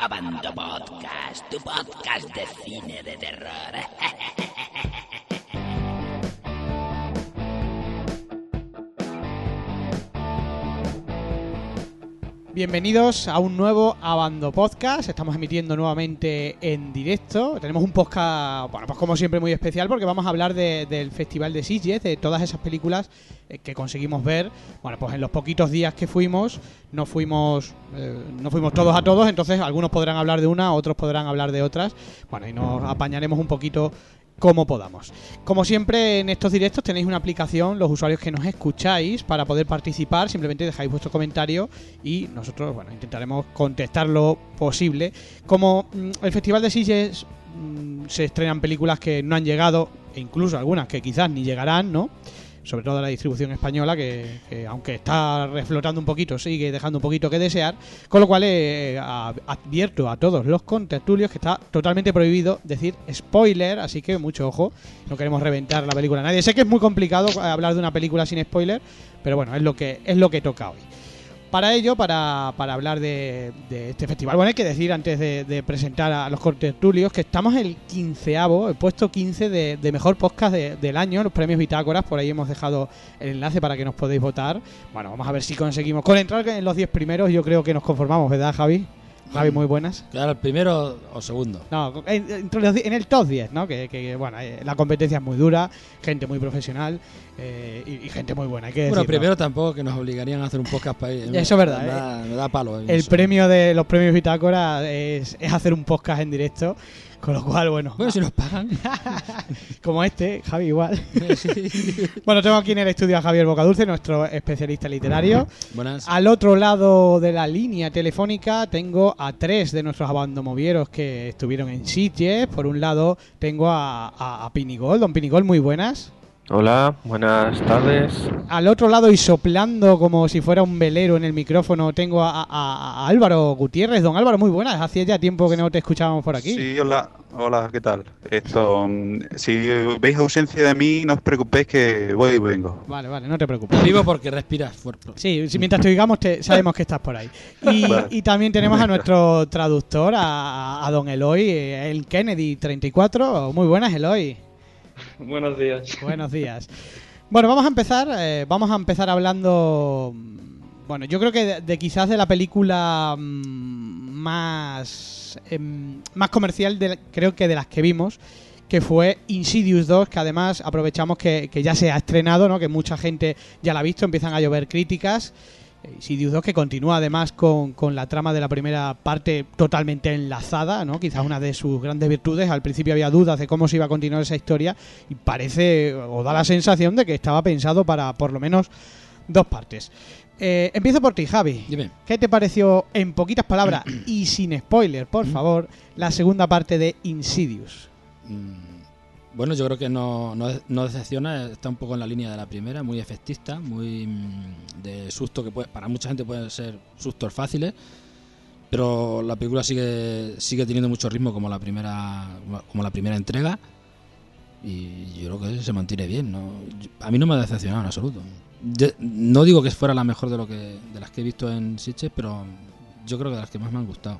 Abando Podcast, tu podcast de cine de terror. Bienvenidos a un nuevo Abando Podcast. Estamos emitiendo nuevamente en directo. Tenemos un podcast, bueno, pues como siempre muy especial porque vamos a hablar de- del Festival de Sitges, de todas esas películas eh, que conseguimos ver. Bueno, pues en los poquitos días que fuimos, no fuimos, eh, no fuimos todos a todos, entonces algunos podrán hablar de una, otros podrán hablar de otras. Bueno, y nos apañaremos un poquito como podamos. Como siempre en estos directos tenéis una aplicación, los usuarios que nos escucháis, para poder participar, simplemente dejáis vuestro comentario y nosotros, bueno, intentaremos contestar lo posible. Como mm, el Festival de Sitges mm, se estrenan películas que no han llegado, e incluso algunas que quizás ni llegarán, ¿no? Sobre todo la distribución española, que, que aunque está reflotando un poquito, sigue dejando un poquito que desear. Con lo cual eh, advierto a todos los contertulios que está totalmente prohibido decir spoiler, así que mucho ojo, no queremos reventar la película a nadie. Sé que es muy complicado eh, hablar de una película sin spoiler, pero bueno, es lo que, es lo que toca hoy. Para ello, para, para hablar de, de este festival, bueno, hay que decir antes de, de presentar a los contertulios que estamos el quinceavo, el puesto 15 de, de mejor podcast de- del año, los premios Bitácoras, por ahí hemos dejado el enlace para que nos podáis votar. Bueno, vamos a ver si conseguimos. Con entrar en los 10 primeros yo creo que nos conformamos, ¿verdad, Javi? Javi, muy buenas. Claro, el primero o segundo. No, en, el top 10, ¿no? Que, que, bueno, eh, la competencia es muy dura, gente muy profesional eh, y, y gente muy buena, hay que Bueno, primero tampoco que nos obligarían a hacer un podcast para ir. Eso es verdad, Me da, me da palo. eh, El eso. premio de los premios Bitácora es, es hacer un podcast en directo, con lo cual, bueno, Bueno, si nos pagan. como este, Javi igual. Bueno, tengo aquí en el estudio a Javier Bocadulce, nuestro especialista literario. Buenas. Al otro lado de la línea telefónica tengo a tres de nuestros abandomovieros que estuvieron en Sitges. Por un lado tengo a, a, a Pinigol. Don Pinigol, muy buenas. Hola, buenas tardes. Al otro lado y soplando como si fuera un velero en el micrófono tengo a, a- a Álvaro Gutiérrez. Don Álvaro, muy buenas. Hacía ya tiempo que no te escuchábamos por aquí. Sí, hola, hola, ¿qué tal? Esto, mm, si veis ausencia de mí, no os preocupéis que voy y vengo. Vale, vale, no te preocupes. Vivo porque respiras fuerte. Sí, si mientras te oigamos te, sabemos que estás por ahí. Y, Vale. y también tenemos a nuestro traductor, a, a don Eloy, eh, el Kennedy 34. Muy buenas, Eloy. Buenos días. Buenos días. Bueno, vamos a empezar. eh, vamos a empezar hablando. Bueno, yo creo que de, de quizás de la película mm, más em, más comercial, de, creo que de las que vimos, que fue Insidious 2, que además aprovechamos que, que ya se ha estrenado, ¿no? Que mucha gente ya la ha visto, empiezan a llover críticas. Eh, Insidious 2 que continúa además con, con la trama de la primera parte totalmente enlazada, ¿no? Quizás una de sus grandes virtudes. Al principio había dudas de cómo se iba a continuar esa historia y parece o da la sensación de que estaba pensado para por lo menos dos partes. Eh, empiezo por ti, Javi. Dime. ¿Qué te pareció, en poquitas palabras y sin spoiler, por favor, la segunda parte de Insidious? Mm, Bueno, yo creo que no, no, no decepciona, está un poco en la línea de la primera, muy efectista, muy mm, de susto que puede, para mucha gente pueden ser sustos fáciles, pero la película sigue sigue teniendo mucho ritmo como la primera como la primera entrega y yo creo que se mantiene bien, A mí no me ha decepcionado en absoluto. Yo- no digo que fuera la mejor de lo que de las que he visto en Sitges, pero yo creo que de las que más me han gustado.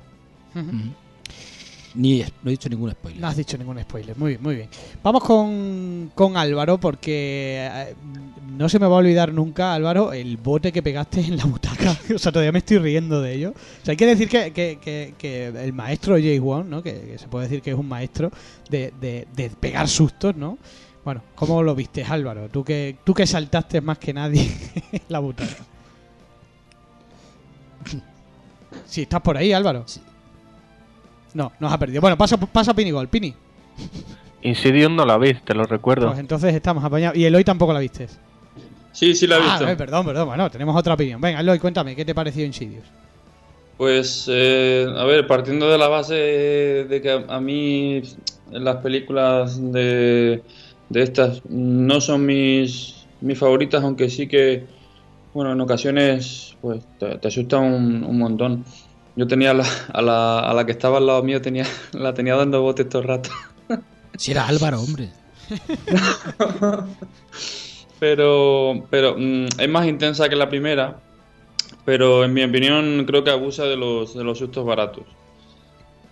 Ni no he dicho ningún spoiler. No has dicho ningún spoiler, muy bien, muy bien. Vamos con, con Álvaro porque eh, no se me va a olvidar nunca, Álvaro, el bote que pegaste en la butaca. o sea, todavía me estoy riendo de ello. O sea, hay que decir que, que- que- que el maestro Jay Wong, ¿no? Que, se puede decir que es un maestro de, de- de pegar sustos, ¿no? Bueno, ¿cómo lo viste, Álvaro? Tú que, tú que saltaste más que nadie en la butaca. Sí, estás por ahí, Álvaro. Sí. No, nos ha perdido. Bueno, pasa, pasa Pinigol. Pini. Insidious no la vi, te lo recuerdo. Pues entonces estamos apañados. Y Eloy tampoco la viste. Sí, sí la he visto. Ah, eh, perdón, perdón. Bueno, tenemos otra opinión. Venga, Eloy, cuéntame, ¿qué te pareció Insidious? Pues, eh, a ver, partiendo de la base de que a, a mí las películas de, de estas no son mis, mis favoritas, aunque sí que, bueno, en ocasiones pues te, te asustan un, un montón. Yo tenía la, a, la, a la que estaba al lado mío, tenía, la tenía dando botes todo el rato. Si era Álvaro, hombre. Pero, pero mm, es más intensa que la primera. Pero en mi opinión creo que abusa de los, de los sustos baratos.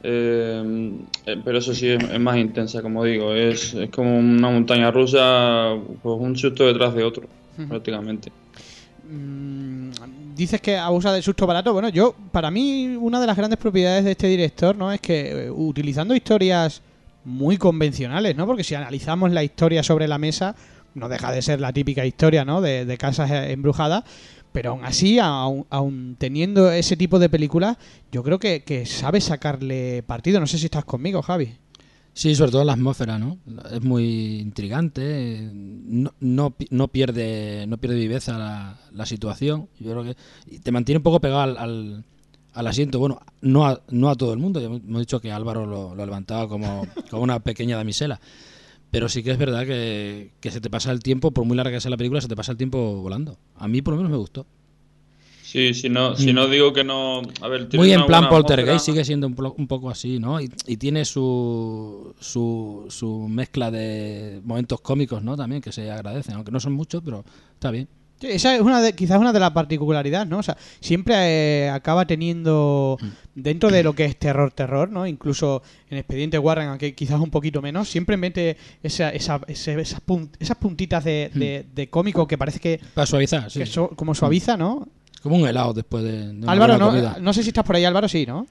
Eh, eh, pero eso sí es, es más intensa, como digo. Es, es como una montaña rusa, pues un susto detrás de otro, prácticamente. Mm, dices que abusa del susto barato. Bueno, yo, para mí, una de las grandes propiedades de este director, ¿no? Es que eh, utilizando historias muy convencionales, ¿no? Porque si analizamos la historia sobre la mesa, no deja de ser la típica historia, ¿no? De, de casas eh, embrujadas. Pero aún así, aún, aún teniendo ese tipo de películas, yo creo que, que sabe sacarle partido. No sé si estás conmigo, Javi. Sí, sobre todo la atmósfera, ¿no? Es muy intrigante, no, no, no pierde no pierde viveza la, la situación. Yo creo que y te mantiene un poco pegado al, al, al asiento. Bueno, no a, no a todo el mundo. Ya hemos dicho que Álvaro lo, lo levantaba como, como una pequeña damisela. Pero sí que es verdad que, que se te pasa el tiempo, por muy larga que sea la película, se te pasa el tiempo volando. A mí por lo menos me gustó. Sí, si no, si no digo que no. A ver, tiene Muy en plan poltergeist, sigue siendo un, poco así, ¿no? Y, y tiene su, su, su mezcla de momentos cómicos, ¿no? También que se agradecen, aunque no son muchos, pero está bien. Sí, esa es una de, quizás una de las particularidades, ¿no? O sea, siempre eh, acaba teniendo dentro de lo que es terror, terror, ¿no? Incluso en Expediente Warren, aunque quizás un poquito menos, siempre mete esa, esa, ese- esas, pun- esas puntitas de, de- de cómico que parece que, Para suavizar, sí. que so- como suaviza, ¿no? Como un helado después de, de Álvaro, no, comida. no sé si estás por ahí, Álvaro, sí, ¿no?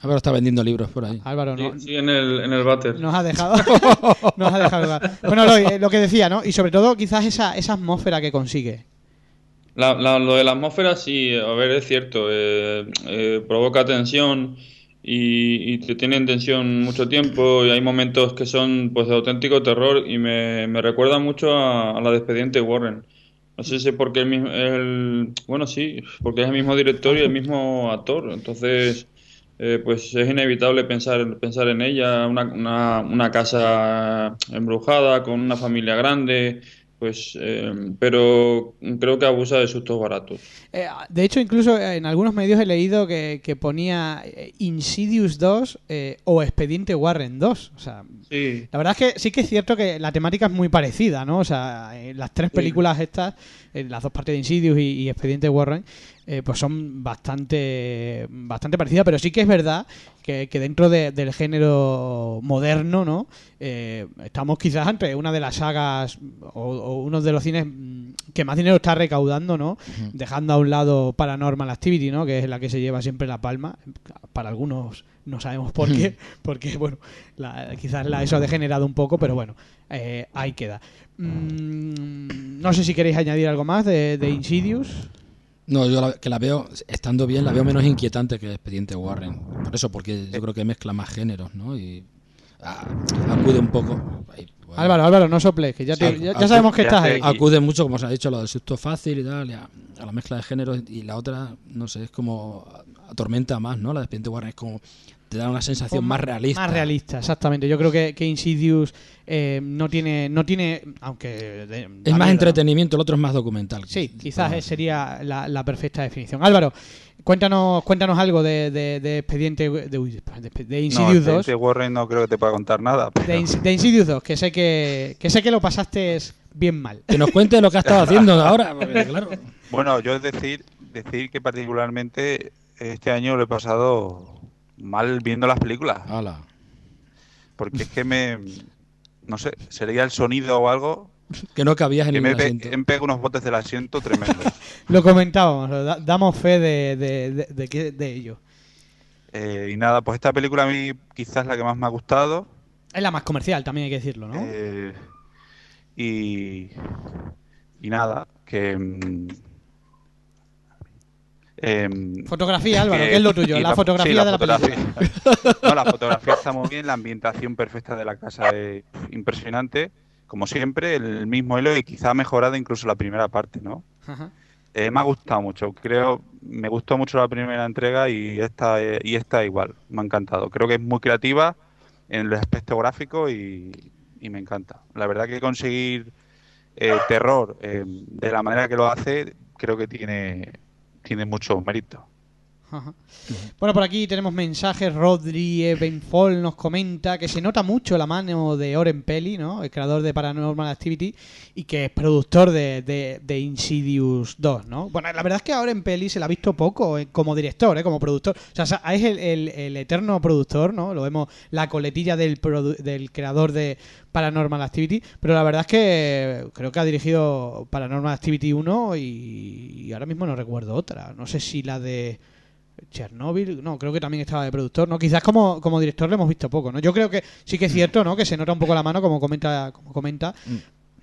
Álvaro está vendiendo libros por ahí. Álvaro, no. Sí, sí, en el, en el váter. Nos ha dejado. nos ha dejado. Bueno, lo, eh, lo que decía, ¿no? Y sobre todo, quizás esa, esa atmósfera que consigue. La- la- lo de la atmósfera, sí, a ver, es cierto. eh, eh, provoca tensión y, y te tiene en tensión mucho tiempo. Y hay momentos que son pues de auténtico terror y me, me recuerda mucho a, a la de Expediente Warren. No sé si es porque el mismo. El, bueno, sí, porque es el mismo director y el mismo actor. Entonces, eh, pues es inevitable pensar, pensar en ella. Una, una, una casa embrujada con una familia grande. Pues, eh, pero creo que abusa de sustos baratos. Eh, de hecho, incluso en algunos medios he leído que, que ponía eh, Insidious 2 eh, o Expediente Warren 2. O sea, Sí, la verdad es que sí que es cierto que la temática es muy parecida, ¿no? O sea, eh, las tres películas estas, eh, las dos partes de Insidious y, y Expediente Warren, eh, pues son bastante, bastante parecidas, pero sí que es verdad que, que dentro de- del género moderno, ¿no? Eh, estamos quizás ante una de las sagas o, o uno de los cines que más dinero está recaudando, ¿no? Dejando a un lado Paranormal Activity, ¿no? Que es la que se lleva siempre la palma. Para algunos no sabemos por qué, porque, bueno, la- quizás la, eso ha degenerado un poco, pero bueno, eh, ahí queda. Mm, no sé si queréis añadir algo más de, de Insidious. No, yo la- que la veo, estando bien, la veo menos inquietante que Expediente Warren. Por eso, porque yo creo que mezcla más géneros, ¿no? Y ah, acude un poco. ahí, bueno, Álvaro, Álvaro, no soples, que ya, te- Sí, ya- ya acu- sabemos que estás ahí. acude mucho, como se ha dicho, lo del susto fácil y tal, y a, a la mezcla de géneros. Y la otra, no sé, es como atormenta más, ¿no? La de Expediente Warren es como. Te da una sensación más realista. Más realista, exactamente. Yo creo que, que Insidious eh, no tiene, no tiene, aunque de- Es más miedo, entretenimiento, el otro es más documental. Sí, quizás sería la, la perfecta definición. Álvaro, cuéntanos, cuéntanos algo de, de, de expediente de, de, de No, Insidious 2. Expediente Warren no creo que te pueda contar nada. pero- De, Ins- de Insidious 2, que sé que, que sé que lo pasaste bien mal. Que nos cuente lo que ha estado haciendo ahora, porque claro. Bueno, yo es decir, decir que particularmente este año lo he pasado mal viendo las películas. Hala. Porque es que me. No sé, sería el sonido o algo. Que no cabías en Que el me, pe- me pego unos botes del asiento tremendos. Lo comentábamos, da- damos fe de, de, de, de ello. Eh, y nada, pues esta película a mí quizás la que más me ha gustado. Es la más comercial, también hay que decirlo, ¿no? Eh, y, y nada, que... em, Fotografía, Álvaro, que- ¿qué es lo tuyo? La fotografía sí, la de la película. No, la fotografía está muy bien, la ambientación perfecta de la casa es impresionante. Como siempre, el mismo hilo y quizá ha mejorado incluso la primera parte, ¿no? Ajá. Eh, me ha gustado mucho, creo, me gustó mucho la primera entrega y esta, eh, y esta igual, me ha encantado. Creo que es muy creativa en el aspecto gráfico y, y me encanta. La verdad que conseguir eh, terror de la manera que lo hace, creo que tiene, tiene mucho mérito. Ajá. Bueno, por aquí tenemos mensajes. Rodri Ebenfol nos comenta que se nota mucho la mano de Oren Peli, ¿no? El creador de Paranormal Activity y que es productor de, de, de Insidious 2, ¿no? Bueno, la verdad es que a Oren Peli se la ha visto poco eh, como director, ¿eh? Como productor. O sea, es el, el- el eterno productor, ¿no? Lo vemos la coletilla del, produ- del creador de Paranormal Activity. Pero la verdad es que creo que ha dirigido Paranormal Activity 1 y, y ahora mismo no recuerdo otra. No sé si la de. Chernobyl, no, creo que también estaba de productor, ¿no? Quizás como, como director le hemos visto poco, ¿no? Yo creo que sí que es cierto, ¿no? Que se nota un poco la mano, como comenta, como comenta,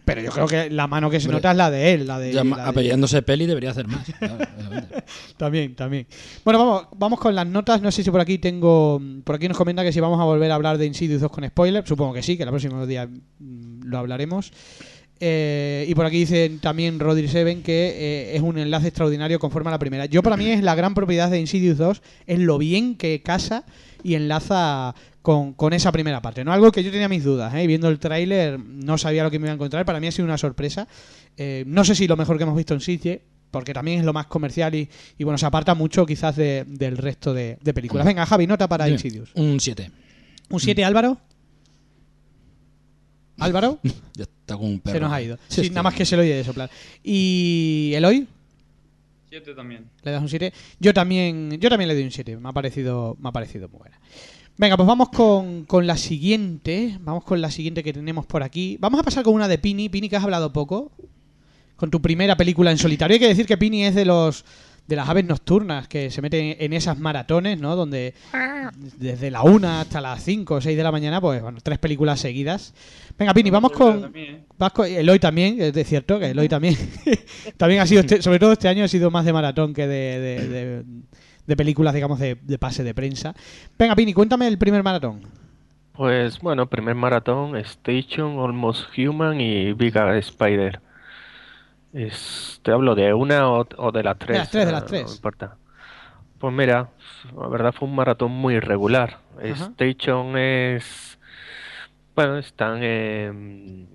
pero yo creo que la mano que se Hombre, nota es la de él, la de... La de- apellidándose peli debería hacer más. También, también. Bueno, vamos, vamos con las notas. No sé si por aquí tengo. Por aquí nos comenta que si vamos a volver a hablar de Insidious 2 con spoiler. Supongo que sí, que el próximo día mm, lo hablaremos. Eh, y por aquí dicen también Rodri Seven que eh, es un enlace extraordinario conforme a la primera. Yo, para mí, es la gran propiedad de Insidious 2, es lo bien que casa y enlaza con, con esa primera parte. No algo que yo tenía mis dudas, ¿eh? Y viendo el tráiler no sabía lo que me iba a encontrar. Para mí ha sido una sorpresa. Eh, no sé si lo mejor que hemos visto en Sitge, porque también es lo más comercial y, y, bueno, se aparta mucho quizás de- del resto de, de películas. Venga, Javi, nota para Insidious. Un 7. ¿Un 7, Álvaro? ¿Álvaro? Ya está con un perro. Se nos ha ido. Sí, nada más que se lo oye de soplar. ¿Y Eloy? Siete también. ¿Le das un 7? Yo también, yo también le doy un 7. Me ha parecido, me ha parecido muy buena. Venga, pues vamos con, con la siguiente. Vamos con la siguiente que tenemos por aquí. Vamos a pasar con una de Pini. Pini, que has hablado poco. Con tu primera película en solitario. Hay que decir que Pini es de los de las aves nocturnas que se meten en esas maratones, ¿no? Donde desde la 1 hasta las 5 o 6 de la mañana, pues bueno, tres películas seguidas. Venga, Pini, vamos con... También, ¿eh? Vas con- Eloy también, es de cierto que Eloy también. también ha sido, este- sobre todo este año, ha sido más de maratón que de, de- de- de películas, digamos, de, de pase de prensa. Venga, Pini, cuéntame el primer maratón. Pues bueno, primer maratón, Station, Almost Human y Big Spider. Es- te hablo de una o, o de las tres. las tres, de las tres. No importa. Pues mira, la verdad fue un maratón muy irregular. Ajá. Station es... Bueno, están... em,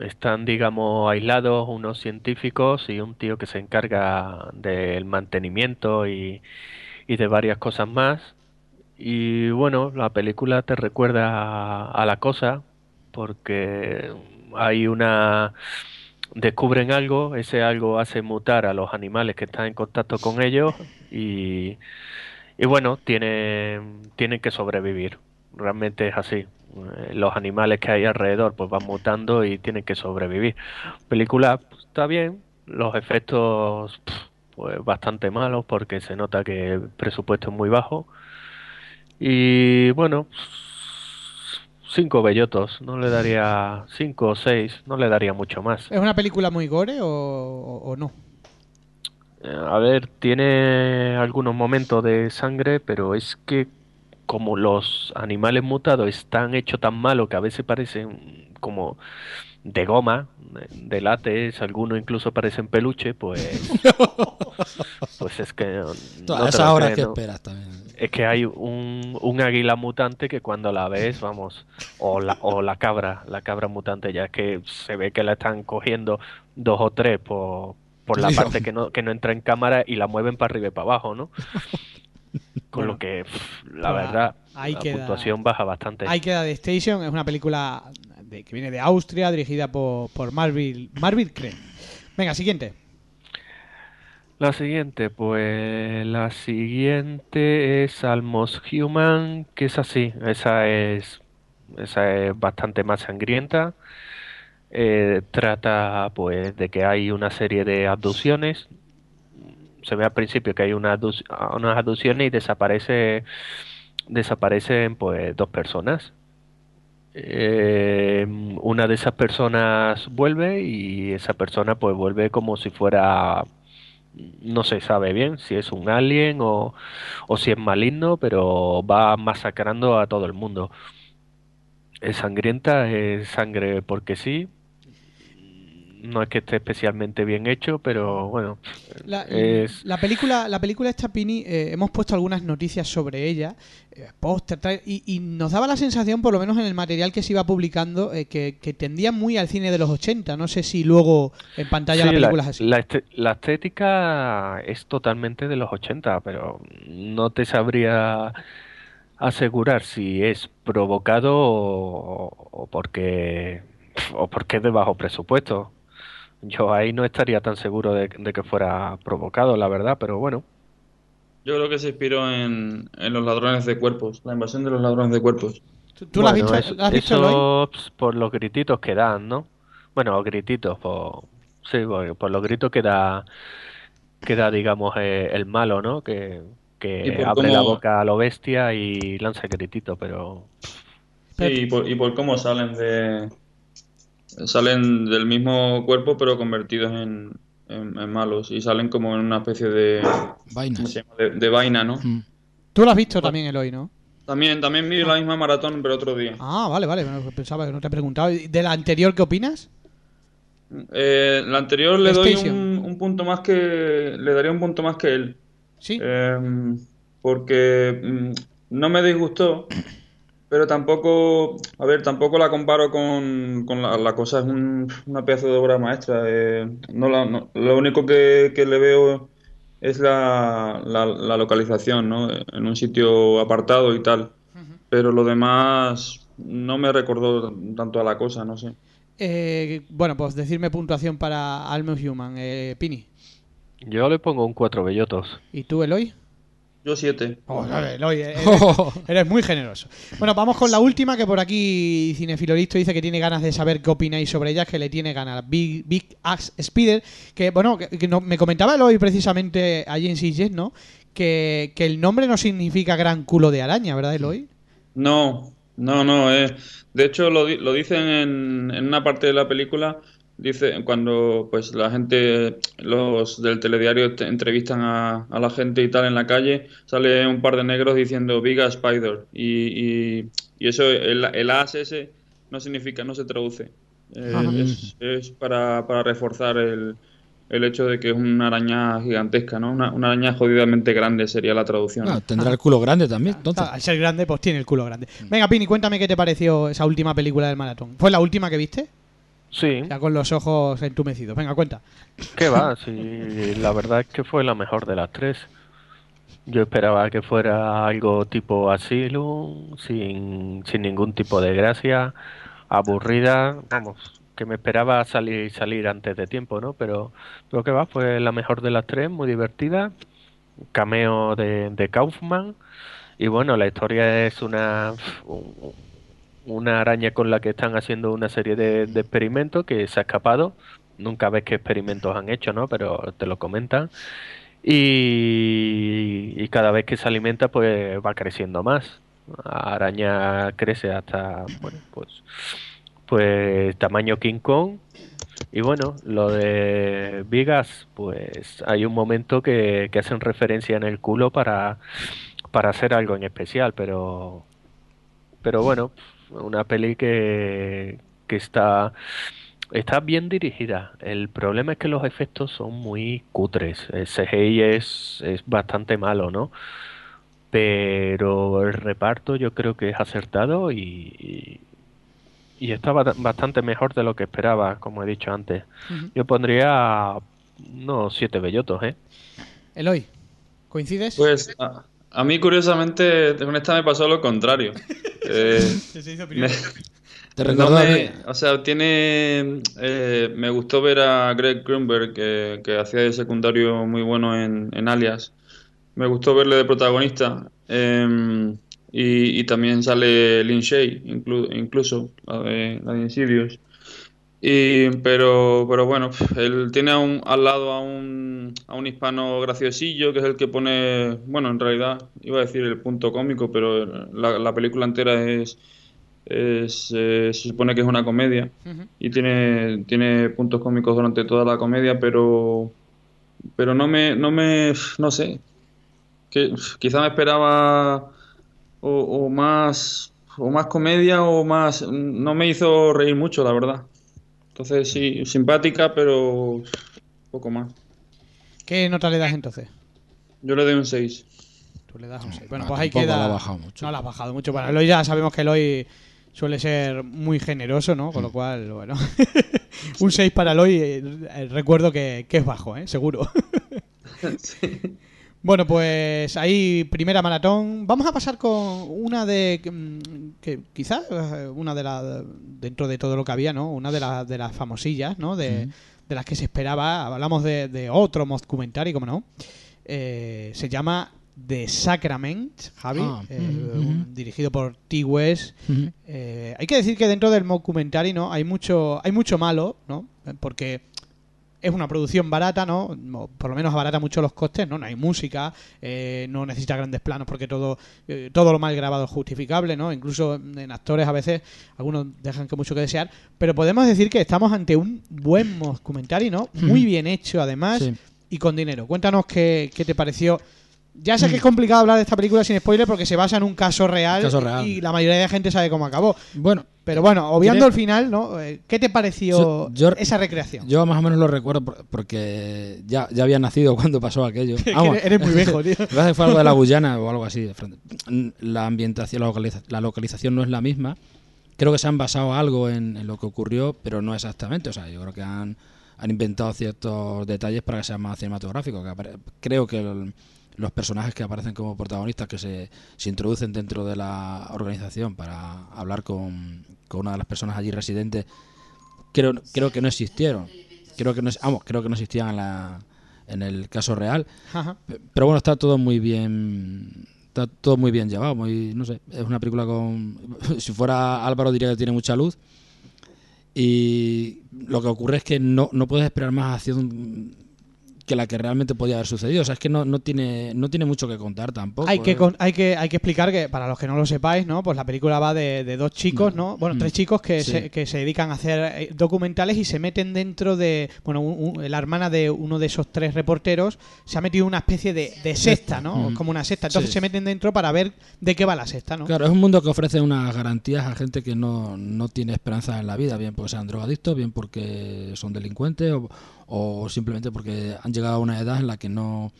están, digamos, aislados unos científicos y un tío que se encarga del mantenimiento y, y de varias cosas más. Y bueno, la película te recuerda a, a la cosa porque hay una... descubren algo, ese algo hace mutar a los animales que están en contacto con ellos y, y bueno, tienen, tienen que sobrevivir. Realmente es así. Eh, Los animales que hay alrededor pues van mutando y tienen que sobrevivir. Película pues, está bien, los efectos pues bastante malos porque se nota que el presupuesto es muy bajo. Y bueno, cinco bellotos, no le daría cinco o seis, no le daría mucho más. ¿Es una película muy gore o, o- o no? Eh, A ver, tiene algunos momentos de sangre, pero es que como los animales mutados están hechos tan malos que a veces parecen como de goma, de, látex, algunos incluso parecen peluche, pues pues es que no esas lo horas crees, que ¿no? esperas también. Es que hay un, un águila mutante que cuando la ves, vamos, o la, o la cabra, la cabra mutante, ya es que se ve que la están cogiendo dos o tres por, por la parte que no, que no entra en cámara y la mueven para arriba y para abajo, ¿no? Con Bueno, lo que, pff, la verdad, ahí la queda- puntuación baja bastante. Ahí queda The Station, es una película de- que viene de Austria, dirigida por, por Marvin, Marvin Kren. Venga, siguiente. La siguiente, pues la siguiente es Almost Human, que es así, esa es, esa es bastante más sangrienta. Eh, trata pues de que hay una serie de abducciones. Se ve al principio que hay una unas abducciones y desaparece, desaparecen pues dos personas. Eh, una de esas personas vuelve y esa persona pues vuelve como si fuera no se sabe bien si es un alien o, o si es maligno, pero va masacrando a todo el mundo. Es sangrienta, es sangre porque sí. No es que esté especialmente bien hecho, pero bueno, La, es... la película, la película esta Pini, eh, hemos puesto algunas noticias sobre ella, eh, póster, y, y nos daba la sensación, por lo menos en el material que se iba publicando, eh, que, que tendía muy al cine de los 80. No sé si luego en pantalla la película es así. la este- la estética es totalmente de los 80, pero no te sabría asegurar si es provocado o, o porque o porque es de bajo presupuesto. Yo ahí no estaría tan seguro de, de que fuera provocado, la verdad, pero bueno. Yo creo que se inspiró en, en los ladrones de cuerpos, la invasión de los ladrones de cuerpos. ¿Tú, tú la has Bueno, visto, eso, la has eso, por los grititos que dan, ¿no? Bueno, grititos, por, sí, por, por los gritos que da, que da, digamos, eh, el malo, ¿no? Que, que abre la boca a lo bestia y lanza grititos, pero Sí, y por, y por cómo salen de salen del mismo cuerpo pero convertidos en, en- en malos y salen como en una especie de, ¿cómo Vainas. se llama? de, de vaina, ¿no? Mm. Tú la has visto también, Eloy, ¿no? También, también vi la misma maratón pero otro día. Ah, vale, vale. bueno, pensaba que no te he preguntado. ¿Y ¿De la anterior qué opinas? Eh, la anterior le doy un, un punto más que le daría un punto más que él. Sí. Eh, porque mm, no me disgustó, pero tampoco, a ver, tampoco la comparo con, con la, la cosa, es un- una pedazo de obra maestra. eh, no la- no- lo único que, que le veo es la, la, la localización, ¿no? En un sitio apartado y tal. Pero lo demás no me recordó tanto a la cosa, no sé. Eh, bueno, pues decirme puntuación para Almost Human, eh, Pini. yo le pongo un cuatro bellotos. ¿Y tú, Eloy? Yo siete. Oh, eres, eres muy generoso. Bueno, vamos con la última que por aquí Cinefiloristo dice que tiene ganas de saber qué opináis sobre ellas, que le tiene ganas. Big, Big Axe Spider, que bueno, que, que no- me comentaba Eloy precisamente allí en Sitges, ¿no? Que, que el nombre no significa gran culo de araña, ¿verdad, Eloy? No, no, no. eh, de hecho, lo, lo dicen en, en una parte de la película. Dice cuando pues la gente, los del telediario te- entrevistan a, a la gente y tal en la calle, sale un par de negros diciendo Big Ass Spider y, y, y eso el, el as ese no significa, no se traduce. Eh, es, es para, para reforzar el, el hecho de que es una araña gigantesca, ¿no? Una, una araña jodidamente grande sería la traducción. Ah, tendrá el culo grande también, entonces. Al ser grande, pues tiene el culo grande. Venga, Pini, cuéntame qué te pareció esa última película del maratón. ¿Fue la última que viste? Sí, Ya con los ojos entumecidos. Venga, cuenta. ¿qué va? Sí, la verdad es que fue la mejor de las tres. Yo esperaba que fuera algo tipo Asylum, sin, sin ningún tipo de gracia, aburrida, vamos, que me esperaba salir salir antes de tiempo, ¿no? Pero lo que va fue la mejor de las tres, muy divertida, cameo de, de Kaufman y bueno, la historia es una un- una araña con la que están haciendo una serie de, experimentos que se ha escapado. Nunca ves qué experimentos han hecho, ¿no? Pero te lo comentan. Y, y cada vez que se alimenta, pues va creciendo más. La araña crece hasta, bueno, pues, pues tamaño King Kong. Y bueno, lo de Vigas, pues hay un momento que, que hacen referencia en el culo para, para hacer algo en especial, pero, pero bueno, una peli que, que está, está bien dirigida. El problema es que los efectos son muy cutres. El CGI es, es bastante malo, ¿no? Pero el reparto yo creo que es acertado y, y, y está ba- bastante mejor de lo que esperaba, como he dicho antes. Yo pondría unos siete bellotos, ¿eh? Eloy, ¿coincides? Pues a, a mí curiosamente con esta me pasó lo contrario. Eh, Se hizo me- Te no me- o sea, tiene eh, me gustó ver a Greg Grunberg que, que hacía de secundario muy bueno en, en Alias. Me gustó verle de protagonista. eh, y, y también sale Lin Shay, inclu- incluso, la de, la de Insidious. Y, pero, pero bueno, él tiene a un- al lado a un, a un hispano graciosillo, que es el que pone, bueno, en realidad iba a decir el punto cómico, pero la, la película entera es, es eh, se supone que es una comedia. Y tiene, tiene puntos cómicos durante toda la comedia, pero, pero no me, no me, no sé, que quizá me esperaba o, o más, o más comedia o más, no me hizo reír mucho, la verdad. Entonces sí, simpática, pero poco más. ¿Qué nota le das entonces? Yo le doy un 6. Tú le das un 6. Bueno, Ah, pues ahí queda. la ha bajado mucho. No la has bajado mucho. Bueno, Eloy ya sabemos que Eloy suele ser muy generoso, ¿no? Con lo cual, bueno. un 6 para Eloy, eh, recuerdo que, que es bajo, ¿eh? Seguro. Bueno, pues ahí primera maratón. Vamos a pasar con una de mm, que quizás eh, una de las dentro de todo lo que había, ¿no? Una de las de las famosillas, ¿no? De, de las que se esperaba. Hablamos de, de otro documentary, como no. Eh, se llama The Sacrament, Javi, Ah, eh, un- dirigido por T. West. Eh, hay que decir que dentro del documentary, ¿no? Hay mucho, hay mucho malo, ¿no? Porque es una producción barata, ¿no? Por lo menos abarata mucho los costes, ¿no? No hay música, eh, no necesita grandes planos porque todo, eh, todo lo mal grabado es justificable, ¿no? Incluso en actores a veces algunos dejan que mucho que desear, pero podemos decir que estamos ante un buen documentary, ¿no? Muy bien hecho además Sí. y con dinero. Cuéntanos qué, qué te pareció. Ya sé que es complicado hablar de esta película sin spoiler porque se basa en un caso real, Caso real. y la mayoría de la gente sabe cómo acabó. Bueno, Pero bueno, obviando el final, ¿no? Eh, ¿Qué te pareció Yo- yo- esa recreación? yo más o menos lo recuerdo por- porque ya, ya había nacido cuando pasó aquello. Vamos, eres- muy viejo, tío. Que fue algo de la Guyana o algo así. La ambientación, la, localiza- la localización no es la misma. Creo que se han basado algo en, en lo que ocurrió, pero no exactamente. O sea, yo creo que han, han inventado ciertos detalles para que sea más cinematográfico. que creo que el- los personajes que aparecen como protagonistas, que se, se introducen dentro de la organización para hablar con, con una de las personas allí residentes, creo, creo que no existieron. Creo que no, vamos, creo que no existían en, la- en el caso real. Ajá. Pero bueno, está todo muy bien. Está todo muy bien llevado. Muy, no sé, es una película con. Si fuera Álvaro, diría que tiene mucha luz. Y lo que ocurre es que no, no puedes esperar más acción que la que realmente podía haber sucedido. O sea, es que no, no, tiene, no tiene mucho que contar tampoco. Hay que, ¿eh? con- hay, que, hay que explicar que, para los que no lo sepáis, ¿no? Pues la película va de, de dos chicos, ¿no? Bueno, Mm. tres chicos que, Sí. se, que se dedican a hacer eh, documentales y se meten dentro de... Bueno, un- un- la hermana de uno de esos tres reporteros se ha metido una especie de, de secta, ¿no? Mm. Como una secta. Entonces Sí. se meten dentro para ver de qué va la secta, ¿no? Claro, es un mundo que ofrece unas garantías a gente que no, no tiene esperanza en la vida, bien porque sean drogadictos, bien porque son delincuentes o, o simplemente porque han llegado a una edad en la que no,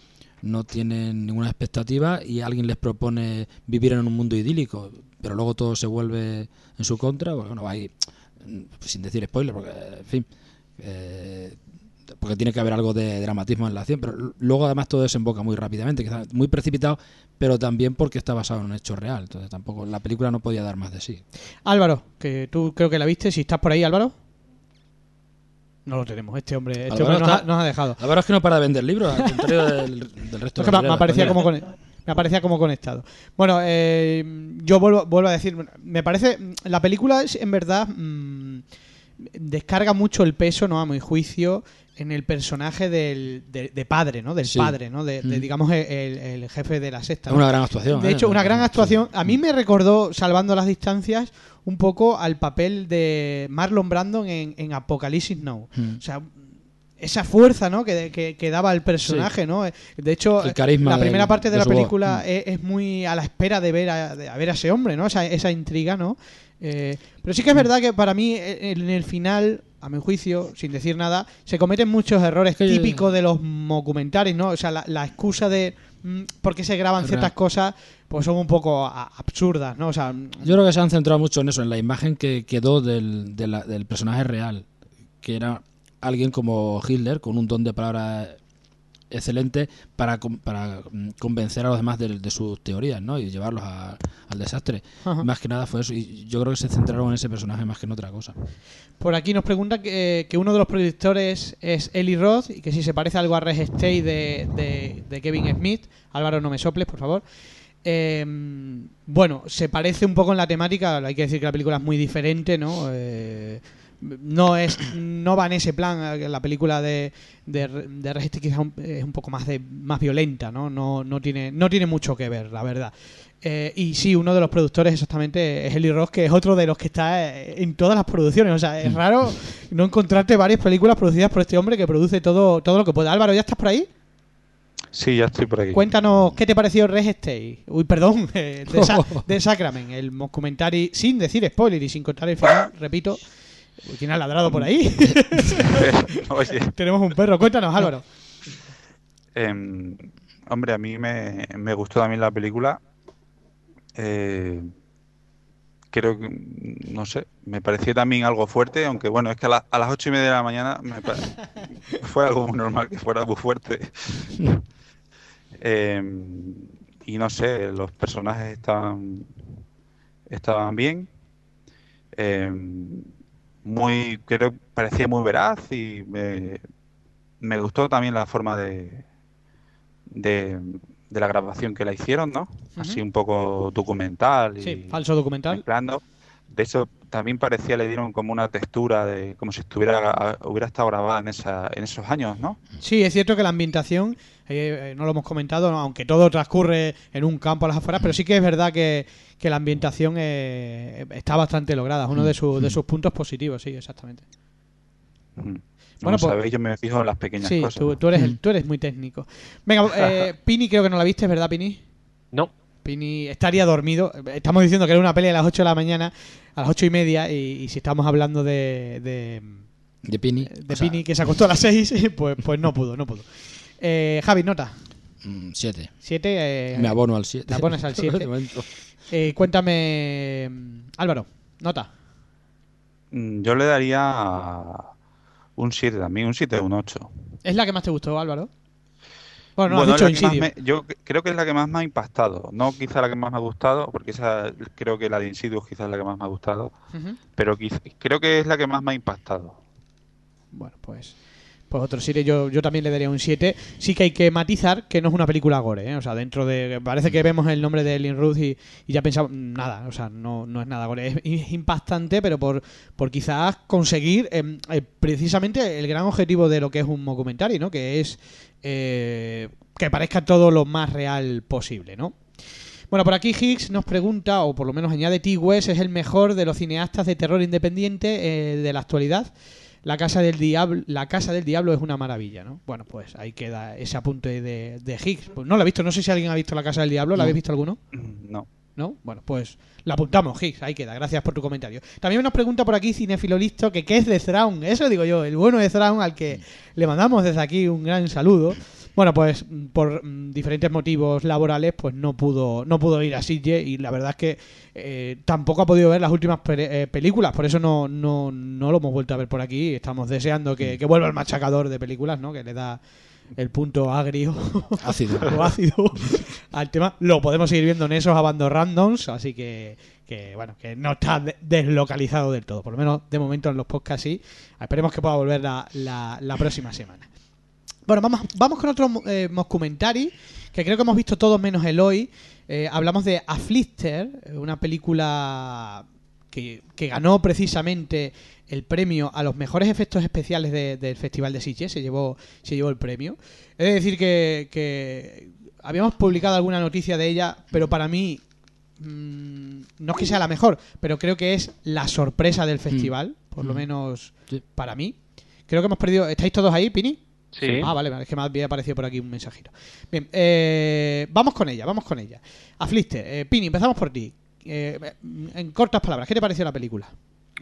no tienen ninguna expectativa y alguien les propone vivir en un mundo idílico, pero luego todo se vuelve en su contra. Bueno, ahí, mm, sin decir spoiler, porque, en fin, eh, porque tiene que haber algo de dramatismo en la acción, pero luego además todo desemboca muy rápidamente, quizás muy precipitado, pero también porque está basado en un hecho real. Entonces tampoco la película no podía dar más de sí. Álvaro, que tú creo que la viste. Si estás por ahí, Álvaro. No lo tenemos. Este hombre, este hombre nos, ha, está- nos ha dejado. La verdad es que no para de vender libros, al contrario del, del resto Es de que me, aparecía como con- me aparecía como conectado. Bueno, eh, yo vuelvo, vuelvo a decir, me parece la película es, en verdad mm, descarga mucho el peso, no a mi juicio, en el personaje del, de, de padre, ¿no? Del Sí. padre, ¿no? De, de, digamos el, el jefe de la ¿no? una gran actuación. De ¿eh? hecho, una gran actuación. A mí me recordó, salvando las distancias, un poco al papel de Marlon Brandon en, en Apocalipsis Now. Mm. O sea, esa fuerza, ¿no? Que, que, que daba el personaje, ¿no? De hecho, la primera del- parte de, de la película Mm. es, es muy a la espera de ver a, de- a ver a ese hombre, ¿no? Esa, esa intriga, ¿no? Eh, pero sí que es verdad que para mí, en el final, a mi juicio, sin decir nada, se cometen muchos errores típicos de los documentales, ¿no? O sea, la, la excusa de mm, por qué se graban ciertas cosas, pues son un poco a- absurdas, ¿no? O sea, Yo creo que se han centrado mucho en eso, en la imagen que quedó del, de la- del personaje real, que era alguien como Hitler, con un don de palabra excelente para, para mm, convencer a los demás de, de sus teorías ¿no? y llevarlos a- al desastre. Ajá. Más que nada fue eso, y yo creo que se centraron en ese personaje más que en otra cosa. Por aquí nos pregunta que, que uno de los productores es Eli Roth y que si se parece algo a Res Stay de, de- de Kevin Smith. Álvaro, no me soples, por favor. Eh, bueno, se parece un poco en la temática. Hay que decir que la película es muy diferente, ¿no? Eh, no es no va en ese plan la película de, de, de es un poco más de más violenta no no no tiene no tiene mucho que ver la verdad Eh, y sí, uno de los productores exactamente es Eli Roth, que es otro de los que está eh, en todas las producciones. O sea, es raro no encontrarte varias películas producidas por este hombre que produce todo, todo lo que puede. Álvaro, ¿ya estás por ahí? Sí, ya estoy por aquí. Cuéntanos qué te pareció Res Stay. Uy, perdón, eh, de, Sa- de Sacrament, el documentary, sin decir spoiler y sin contar el final, repito, ¿Quién ha ladrado por ahí? Oye, Tenemos un perro. Cuéntanos, Álvaro. em, hombre, a mí me, me gustó también la película. Eh, creo que, no sé, me pareció también algo fuerte, aunque bueno, es que a, la- a las ocho y media de la mañana me fue algo muy normal que fuera muy fuerte. Em, y no sé, los personajes estaban, estaban bien. Em, muy, creo, parecía muy veraz y me, me gustó también la forma de, de, de la grabación que la hicieron, ¿no? Así un poco documental y Sí, falso documental. mezclando. De hecho, también parecía, le dieron como una textura de como si estuviera hubiera estado grabada en esa, en esos años, ¿no? Sí, es cierto que la ambientación, eh, eh, no lo hemos comentado, ¿no? aunque todo transcurre en un campo a las afueras, pero sí que es verdad que, que la ambientación eh, está bastante lograda. Es uno de, sus de sus puntos positivos, sí, exactamente. Mm. Bueno, Como pues- sabéis, yo me fijo en las pequeñas Sí, cosas. tú, tú eres el, tú eres muy técnico. Venga, eh, Pini, creo que no la viste, ¿verdad, Pini? No, Pini estaría dormido. Estamos diciendo que era una pelea a las 8 de la mañana, a las 8 y media, y, y si estamos hablando de, de, De Pini. de o sea, Pini que se acostó a las 6, pues, pues no pudo, no pudo. Eh, Javi, nota. mm, Siete. 7. Eh, Me abono al 7. te abonas al siete. Eh, cuéntame, Álvaro, nota. Mm, Yo le daría un 7 también, un 7 o un 8. ¿Es la que más te gustó, Álvaro? Bueno, no, Bueno, has dicho me- yo creo que es la que más me ha impactado. No quizá la que más me ha gustado, porque esa creo que la de Insidious quizás es la que más me ha gustado, Ujú. pero quiz- creo que es la que más me ha impactado. Bueno, pues pues otro 7, yo, yo también le daría un 7. Sí que hay que matizar que no es una película gore, ¿eh? O sea, dentro de... Parece que vemos el nombre de Lynn Ruth y, y ya pensamos... Nada, o sea, no, no es nada gore. Es, impactante, pero por, por quizás conseguir em, eh, precisamente el gran objetivo de lo que es un documentary, ¿no? Que es eh, que parezca todo lo más real posible, ¿no? Bueno, por aquí Higgs nos pregunta, o por lo menos añade T. West es el mejor de los cineastas de terror independiente eh, de la actualidad. La casa del diablo, la casa del diablo es una maravilla, ¿no? Bueno, pues ahí queda ese apunte de, de Higgs. Pues no lo he visto, no sé si alguien ha visto la casa del diablo, ¿la No. habéis visto alguno? Mm, No. ¿No? Bueno, pues la apuntamos, Higgs, ahí queda. Gracias por tu comentario. También nos pregunta por aquí Cinefilo Listo que qué es de Thrawn. Eso digo yo, el bueno de Thrawn al que le mandamos desde aquí un gran saludo. Bueno, pues mm, por mm, diferentes motivos laborales, pues no pudo, no pudo ir a Sitges y la verdad es que eh, tampoco ha podido ver las últimas pe- eh, películas, por eso no, no, no lo hemos vuelto a ver por aquí. Estamos deseando que, que vuelva el machacador de películas, ¿no? Que le da el punto agrio Ácido. o ácido al tema. Lo podemos seguir viendo en esos abandos randoms, así que, que, bueno, que no está de- deslocalizado del todo. Por lo menos de momento en los podcasts sí. Esperemos que pueda volver la, la- la próxima semana. Bueno, vamos, vamos con otro eh, moscumentary que creo que hemos visto todos menos el hoy. Eh, hablamos de Afflicter, una película que, que ganó precisamente el premio a los mejores efectos especiales de- del Festival de Sitges, se llevó, se llevó el premio. He de decir que, que habíamos publicado alguna noticia de ella, pero para mí mm, no es que sea la mejor, pero creo que es la sorpresa del festival, por lo Mm. menos Sí. para mí. Creo que hemos perdido... ¿Estáis todos ahí, Pini? Sí. Ah, vale, vale, es que me había aparecido por aquí un mensajito. Bien, eh, vamos con ella, vamos con ella. Aflicte, eh, Pini, empezamos por ti. Eh, en cortas palabras, ¿qué te pareció la película?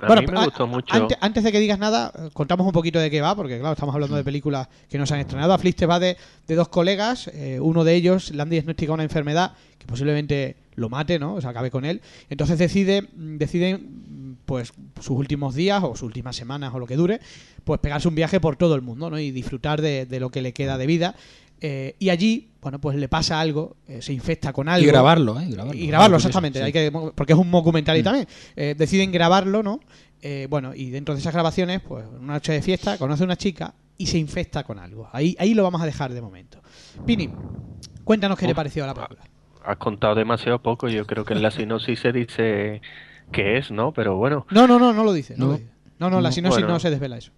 A mí me gustó mucho. Antes, antes de que digas nada, contamos un poquito de qué va, porque claro, estamos hablando de películas que no se han estrenado. Aflicte va de, de dos colegas, eh, uno de ellos le han diagnosticado una enfermedad que posiblemente lo mate, ¿no? O sea, acabe con él. Entonces decide, deciden, mm, pues, sus últimos días o sus últimas semanas o lo que dure, pues pegarse un viaje por todo el mundo, ¿no? Y disfrutar de, de lo que le queda de vida. Eh, y allí, bueno, pues le pasa algo, eh, se infecta con algo. Y grabarlo, ¿eh? Y grabarlo, Y exactamente. sí. Hay que, porque es un documental Mm. también. Eh, deciden grabarlo, ¿no? Eh, bueno, y dentro de esas grabaciones, pues una noche de fiesta, conoce a una chica y se infecta con algo. Ahí, ahí lo vamos a dejar de momento. Pini, cuéntanos qué te Uf, pareció a la película. Has contado demasiado poco. Yo creo que en la sinopsis se dice que es, ¿no? Pero bueno. No, no, no, no lo dice. No, No. lo dice. no, no, la No. sinopsis Bueno. no se desvela eso.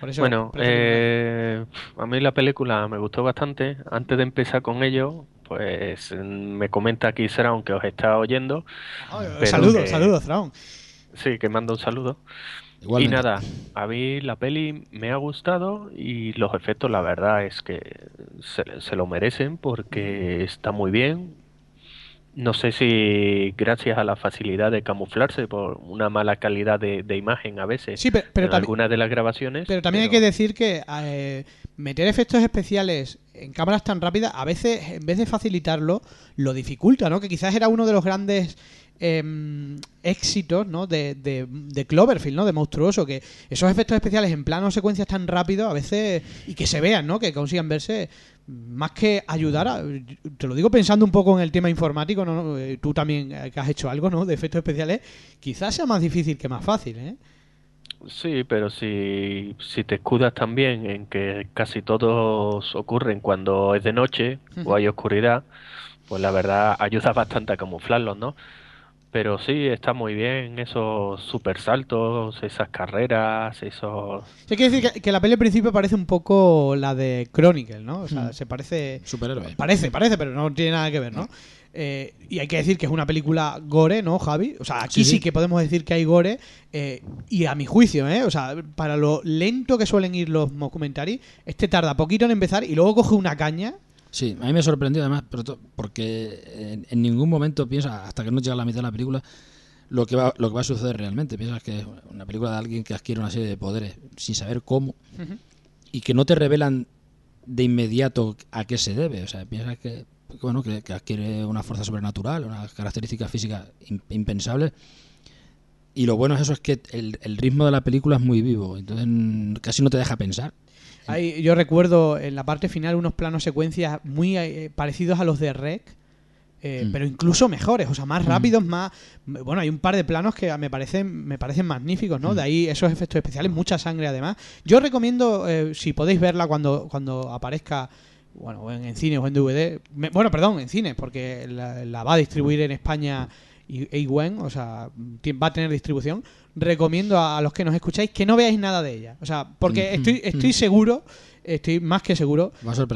Por eso Bueno, eh, a mí la película me gustó bastante. Antes de empezar con ello, pues mm, me comenta aquí Sraun que os está oyendo. Ah, pero saludos, que- saludos, Thrawn. Sí, que manda un saludo. Igualmente. Y nada, a mí la peli me ha gustado y los efectos, la verdad es que se, se lo merecen porque está muy bien. No sé si gracias a la facilidad de camuflarse por una mala calidad de, imagen a veces sí, pero, en algunas de las grabaciones. Pero también hay que decir que eh, meter efectos especiales en cámaras tan rápidas a veces, en vez de facilitarlo, lo dificulta, ¿no? Que quizás era uno de los grandes eh, éxitos ¿no? De, de, Cloverfield, ¿no? De monstruoso, que esos efectos especiales en plano secuencias tan rápidos a veces y que se vean, ¿no? Que consigan verse más que ayudar a, te lo digo pensando un poco en el tema informático, ¿no? Eh, tú también eh, que has hecho algo, ¿no? De efectos especiales, quizás sea más difícil que más fácil, ¿eh? Sí, pero si, si te escudas también en que casi todos ocurren cuando es de noche o hay oscuridad, pues la verdad ayuda bastante a camuflarlos, ¿no? Pero sí, está muy bien esos super saltos, esas carreras, esos... Sí, hay que decir que, la peli al principio parece un poco la de Chronicle, ¿no? O sea, mm. se parece... Superhéroe. Parece, parece, pero no tiene nada que ver, ¿no? Eh, y hay que decir que es una película gore, ¿no, Javi? O sea, aquí sí, que podemos decir que hay gore. Eh, y a mi juicio, ¿eh? O sea, para lo lento que suelen ir los documentarios, este tarda poquito en empezar y luego coge una caña Sí, a mí me sorprendió además, pero porque en, ningún momento piensa, hasta que no llega a la mitad de la película, lo que va, lo que va a suceder realmente. Piensas que es una película de alguien que adquiere una serie de poderes sin saber cómo y que no te revelan de inmediato a qué se debe. O sea, piensas que, bueno, que, adquiere una fuerza sobrenatural, unas características físicas impensables. Y lo bueno es eso, es que el, el ritmo de la película es muy vivo, entonces casi no te deja pensar yo recuerdo en la parte final unos planos secuencias muy eh, parecidos a los de Rec. Eh, mm. pero incluso mejores, o sea, más mm. rápidos, más... Bueno, hay un par de planos que me parecen, me parecen magníficos, ¿no? Mm. De ahí esos efectos especiales, mucha sangre además. Yo recomiendo, eh, si podéis verla cuando, cuando aparezca, bueno, en, cine o en DVD, bueno, perdón, en cine, porque la, va a distribuir en España y o sea, va a tener distribución recomiendo a, los que nos escucháis que no veáis nada de ella. O sea, porque mm, estoy, mm, estoy mm. seguro, estoy más que seguro,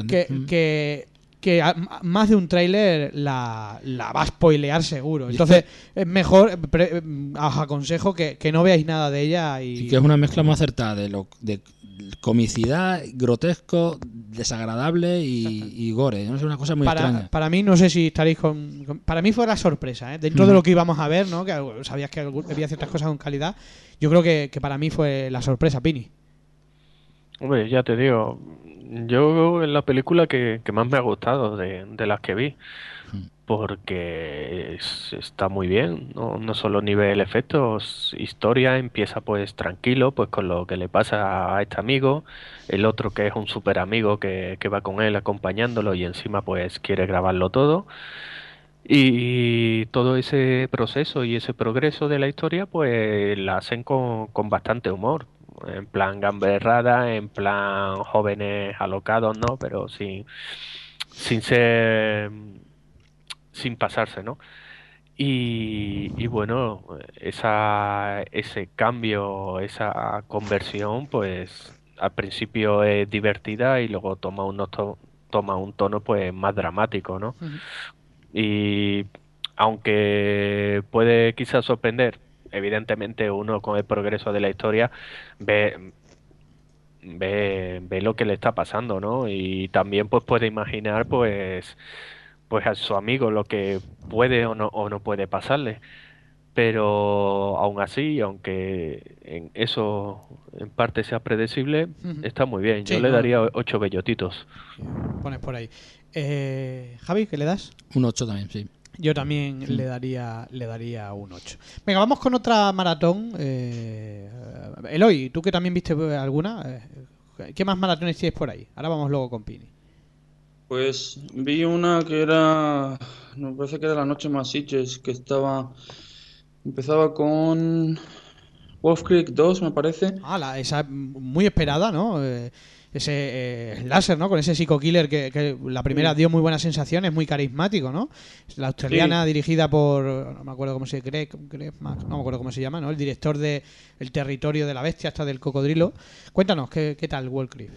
que, que, más de un tráiler la, la, va a spoilear seguro. Entonces, es mejor, os aconsejo que, no veáis nada de ella. Y... que es una mezcla más acertada de, lo, de comicidad, grotesco, desagradable y, gore. ¿no? Es una cosa muy para, extraña. Para mí, no sé si estaréis con. para mí fue la sorpresa, ¿eh? dentro de lo que íbamos a ver, ¿no? que sabías que había ciertas cosas con calidad. Yo creo que, para mí fue la sorpresa, Pini. Hombre, ya te digo, yo en la película que, más me ha gustado de, de las que vi porque está muy bien, ¿no? no solo nivel efectos, historia, empieza pues tranquilo, pues con lo que le pasa a este amigo, el otro que es un super amigo que, que va con él acompañándolo y encima pues quiere grabarlo todo. Y todo ese proceso y ese progreso de la historia pues la hacen con, con bastante humor, en plan gamberrada, en plan jóvenes alocados, ¿no? Pero sin, sin ser sin pasarse, ¿no? Y, bueno, esa, ese cambio, esa conversión, pues al principio es divertida y luego toma un, toma un tono pues más dramático, ¿no? Y aunque puede quizás sorprender, evidentemente uno con el progreso de la historia ve, ve, ve lo que le está pasando, ¿no? Y también pues puede imaginar pues pues a su amigo lo que puede o no, o no puede pasarle. Pero aún así, aunque en eso en parte sea predecible, está muy bien. Yo le daría ocho bellotitos. Pones por ahí. Eh, Javi, ¿qué le das? Un ocho también, sí. Yo también le daría le daría un 8. Venga, vamos con otra maratón. Eh, Eloy, tú que también viste alguna, eh, ¿qué más maratones tienes por ahí? Ahora vamos luego con Pini. Pues vi una que era, me parece que era La Noche Más Sitges, que estaba, empezaba con Wolf Creek 2, me parece. Ah, la, esa muy esperada, ¿no? Eh, ese eh, láser, ¿no? Con ese Psycho Killer que, la primera dio muy buenas sensaciones, muy carismático, ¿no? La australiana dirigida por, no me acuerdo cómo se cree, no me acuerdo cómo se llama, ¿no? El director de El Territorio de la Bestia, hasta del Cocodrilo. Cuéntanos, ¿qué, qué tal Wolf Creek?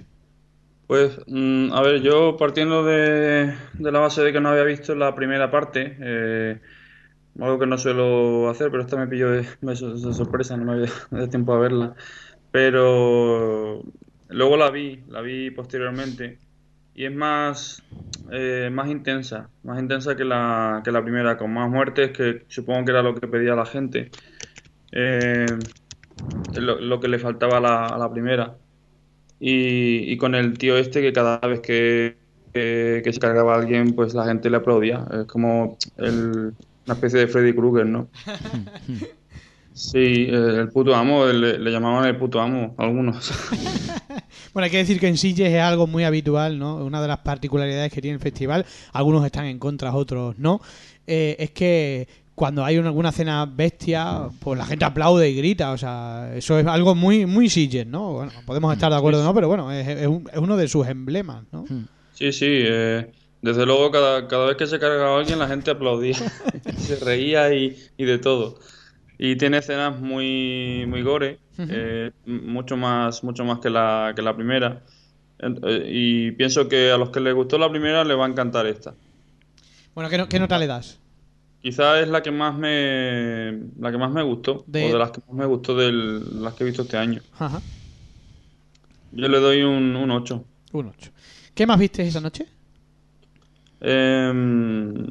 Pues, mm, a ver, yo partiendo de, la base de que no había visto la primera parte, eh, algo que no suelo hacer, pero esta me pilló de, sorpresa, no me había dado tiempo a verla. Pero luego la vi, la vi posteriormente y es más, eh, más intensa, más intensa que la, que la primera, con más muertes, que supongo que era lo que pedía la gente. Eh, lo, que le faltaba a la primera. Y, con el tío este que cada vez que, que, se cargaba a alguien, pues la gente le aplaudía. Es como el- una especie de Freddy Krueger, ¿no? Sí, el puto amo, le, llamaban el puto amo, algunos. Bueno, hay que decir que en Sitges es algo muy habitual, ¿no? Una de las particularidades que tiene el festival, algunos están en contra, otros no, eh, es que cuando hay una- alguna cena bestia, pues la gente aplaude y grita, o sea, eso es algo muy muy Sitges, ¿no? Bueno, podemos estar de acuerdo o no, pero bueno, es, es un- es uno de sus emblemas, ¿no? Sí, sí, eh, desde luego cada, cada vez que se cargaba a alguien la gente aplaudía, se reía y, y de todo. Y tiene escenas muy, muy gore, eh, mucho más, mucho más que la, que la primera. Eh, y pienso que a los que les gustó la primera les va a encantar esta. Bueno, ¿qué, no- qué nota le das? Quizás es la que más me, la que más me gustó, De- o de las que más me gustó de las que he visto este año. Ajá, Yo le doy un, un 8. un 8. ¿Qué más viste esa noche? Em,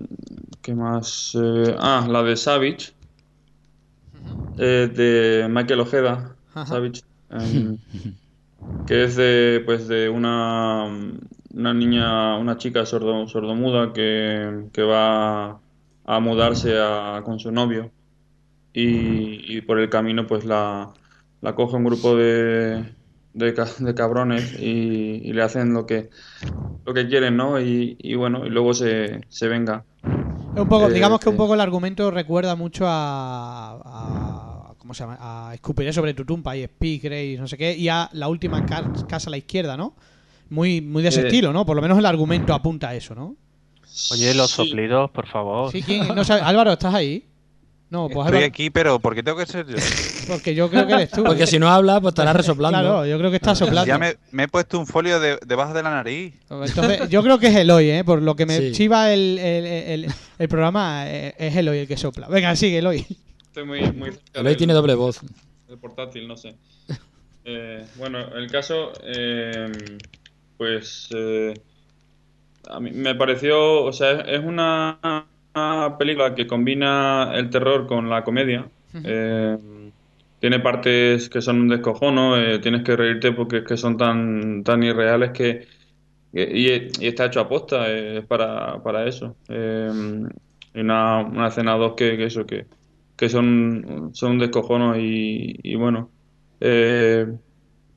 ¿qué más? Eh, ah, la de Savage, eh, de Michael Ojeda, Ajá. Savage, em, que es de, pues, de una, una niña, una chica sordo, sordomuda que, que va a mudarse a- con su novio y, y por el camino pues la, la coge un grupo de, de, ca- de cabrones y, y le hacen lo que, lo que quieren, ¿no? Y, y bueno, y luego se, se venga. Es un poco, Eh, digamos que un eh. poco el argumento recuerda mucho a, a- ¿cómo se llama? A Escupiré sobre tu tumba y Speak, Grace, no sé qué, y a la última ca- casa a la izquierda, ¿no? Muy, muy de ese Eh. estilo, ¿no? Por lo menos el argumento apunta a eso, ¿no? Oye, los Sí. soplidos, por favor. Sí, ¿quién? No sabe- Álvaro, ¿estás ahí? No, pues Estoy Álvaro, aquí, pero ¿por qué tengo que ser yo? porque yo creo que eres tú. Porque si no habla, pues estará resoplando. Claro, yo creo que estás soplando. Ya me, me he puesto un folio de- debajo de la nariz. Entonces, yo creo que es Eloy, ¿eh? Por lo que me Sí. chiva el, el, el- el programa, eh, es Eloy el que sopla. Venga, sigue, Eloy. Estoy muy, muy cerca Eloy del- tiene doble voz. El portátil, no sé. Eh, bueno, el caso, eh, pues eh, a mí me pareció, o sea, es una, una película que combina el terror con la comedia. Eh, tiene partes que son un descojono, eh, tienes que reírte porque es que son tan, tan irreales que, y, y está hecho a posta, eh, es para, para eso. Y una, una escena dos que, que eso, que, que son, son un descojono y, y bueno,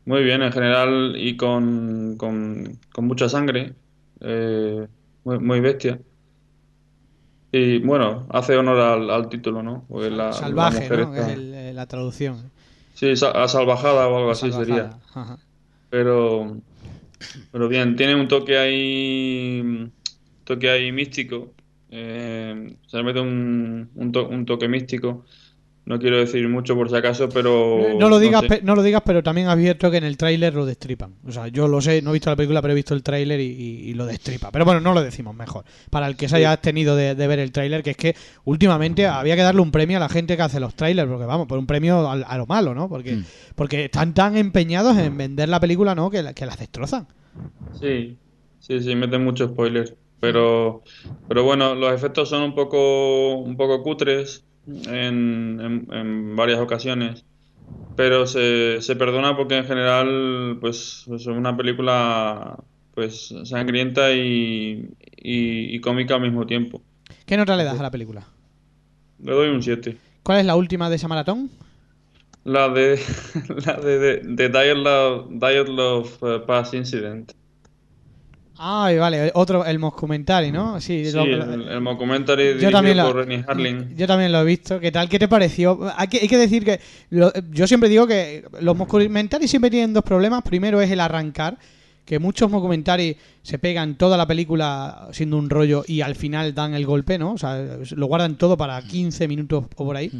muy bien en general y con, con, con mucha sangre, eh, muy, muy bestia. Y bueno, hace honor al, al título, ¿no? La, la Salvaje, mujer ¿no? Es el- eh, la traducción. Sí, a salvajada o algo así sería. Ajá. Pero, pero bien, tiene un toque ahí, toque ahí místico. Eh, se le mete un, un, to- un toque místico. No quiero decir mucho por si acaso, pero No lo digas, sé. pe- no lo digas, pero también has visto que en el tráiler lo destripan. O sea, yo lo sé, no he visto la película, pero he visto el tráiler y, y- y lo destripa. Pero bueno, no lo decimos mejor. Para el que se haya tenido de, de ver el tráiler, que es que últimamente había que darle un premio a la gente que hace los trailers, porque vamos, por un premio a, lo malo, ¿no? Porque, Mm. porque están tan empeñados en vender la película, ¿no? Que, la- que las destrozan. Sí, sí, sí, meten mucho spoiler. Pero, pero bueno, los efectos son un poco, un poco cutres en, en, en varias ocasiones. Pero se, se perdona porque en general, pues, es una película, pues, sangrienta y, y, y cómica al mismo tiempo. ¿Qué nota le das a la película? Le doy un 7. ¿Cuál es la última de esa maratón? La de, la de, de, de Love uh, Pass Incident. Ay, vale, otro, el moscumentary, ¿no? Sí, Sí, lo- el, el mockumentary Yo dirigido también, lo, por Rennie Harlin. yo también lo he visto. ¿Qué tal? ¿Qué te pareció? Hay que, hay que decir que lo- yo siempre digo que los mockumentary siempre tienen dos problemas. Primero es el arrancar, que muchos mockumentary se pegan toda la película siendo un rollo y al final dan el golpe, ¿no? O sea, lo guardan todo para 15 minutos o por ahí.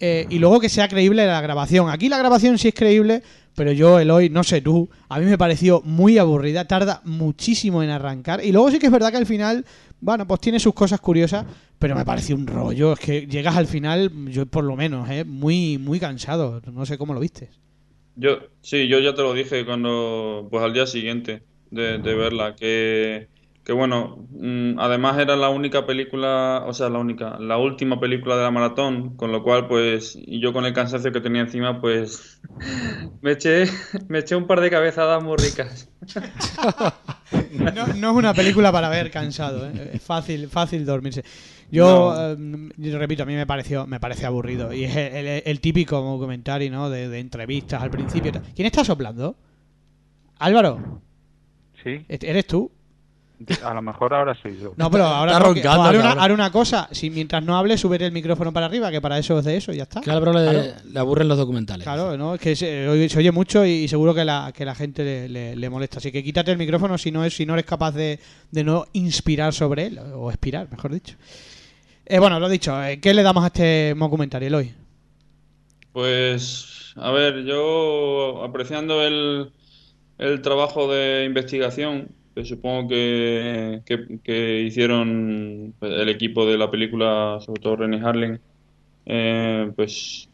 Eh, y luego que sea creíble la grabación. Aquí la grabación sí es creíble, pero yo, Eloy, no sé tú, a mí me pareció muy aburrida, tarda muchísimo en arrancar. Y luego sí que es verdad que al final, bueno, pues tiene sus cosas curiosas, pero me pareció un rollo. Es que llegas al final, yo por lo menos, ¿eh? muy, muy cansado. No sé cómo lo viste. Yo, sí, yo ya te lo dije cuando, pues al día siguiente. de, de verla. Que, que bueno, mm, además era la única película, o sea, la única, la última película de la maratón, con lo cual, pues, y yo con el cansancio que tenía encima, pues, me eché, me eché un par de cabezadas muy ricas. No, no es una película para ver cansado, ¿eh? es fácil, fácil dormirse. Yo, eh, yo repito, a mí me pareció, me parece aburrido y es el, el- el típico comentario, ¿no? De, de entrevistas al principio. ¿Quién está soplando? Álvaro, Sí, ¿eres tú? A lo mejor ahora soy yo. No, pero ahora Está no, que- roncando, haré, una, cabrón. haré una cosa. Si mientras no hable, subiré el micrófono para arriba, que para eso es de eso y ya está. Que Álvaro le, Claro. le aburren los documentales. Claro, ¿no? Es que se, oye- se oye mucho y, seguro que la, que la gente le, le- le molesta. Así que quítate el micrófono si no, es, si no eres capaz de, de no inspirar sobre él, o expirar, mejor dicho. Eh, bueno, lo dicho, eh, ¿qué le damos a este documentario, Eloy? Pues, a ver, yo apreciando el, el trabajo de investigación supongo que, que, hicieron pues, el equipo de la película, sobre todo René Harling, eh, pues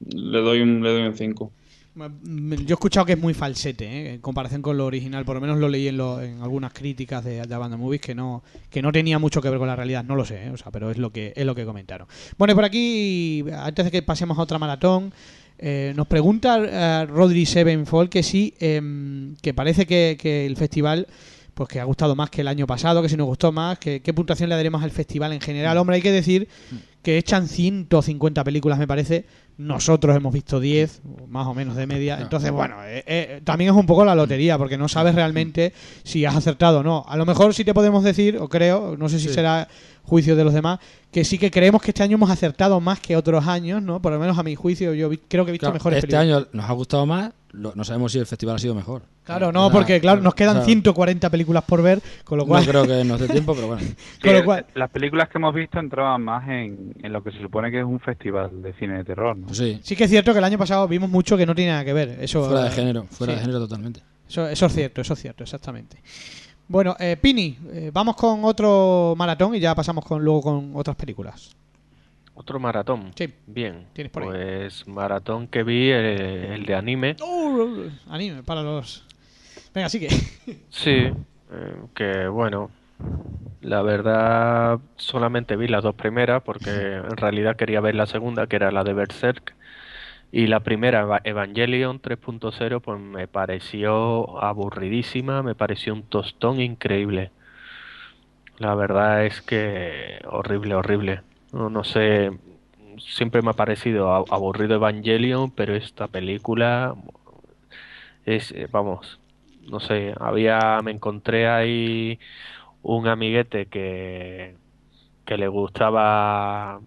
le doy un le doy un 5. Mm, Yo he escuchado que es muy falsete, ¿eh? en comparación con lo original. Por lo menos lo leí en, lo- en algunas críticas de, de Banda Movies que no, que no tenía mucho que ver con la realidad. No lo sé, ¿eh? o sea, pero es lo que es lo que comentaron. Bueno, y por aquí, antes de que pasemos a otra maratón, eh, nos pregunta eh, Rodri Sevenfold que sí, em, que parece que, que el festival pues que ha gustado más que el año pasado, que si nos gustó más, que qué puntuación le daremos al festival en general. Hombre, hay que decir que echan 150 películas, me parece. Nosotros hemos visto 10, más o menos de media. Entonces, bueno, eh, eh, también es un poco la lotería, porque no sabes realmente si has acertado o no. A lo mejor sí te podemos decir, o creo, no sé si Sí. será juicio de los demás, que sí que creemos que este año hemos acertado más que otros años, ¿no? Por lo menos a mi juicio, yo vi- creo que he visto Claro, mejores este películas. año nos ha gustado más, lo- no sabemos si el festival ha sido mejor. Claro, no, porque claro, nos quedan o sea, 140 películas por ver, con lo No cual... creo que nos dé tiempo, pero bueno. Con lo cual- Las películas que hemos visto entraban más en, en lo que se supone que es un festival de cine de terror, ¿no? Sí, Sí que es cierto que el año pasado vimos mucho que no tiene nada que ver. Eso, fuera de eh, género, fuera sí. de género totalmente. Eso, eso es cierto, eso es cierto, exactamente. Bueno, eh, Pini, eh, vamos con otro maratón y ya pasamos con luego con otras películas. Otro maratón. Sí. Bien. Tienes por ahí. Pues maratón que vi, eh, el de anime. Uh, anime para los. Venga, sigue. Sí, eh, que bueno, la verdad solamente vi las dos primeras porque en realidad quería ver la segunda, que era la de Berserk. Y la primera, Eva- Evangelion 3.0, pues me pareció aburridísima, me pareció un tostón increíble. La verdad es que horrible, horrible. No, sé, siempre me ha parecido aburrido Evangelion, pero esta película es, eh, vamos, no sé, había, me encontré ahí un amiguete que, que le gustaba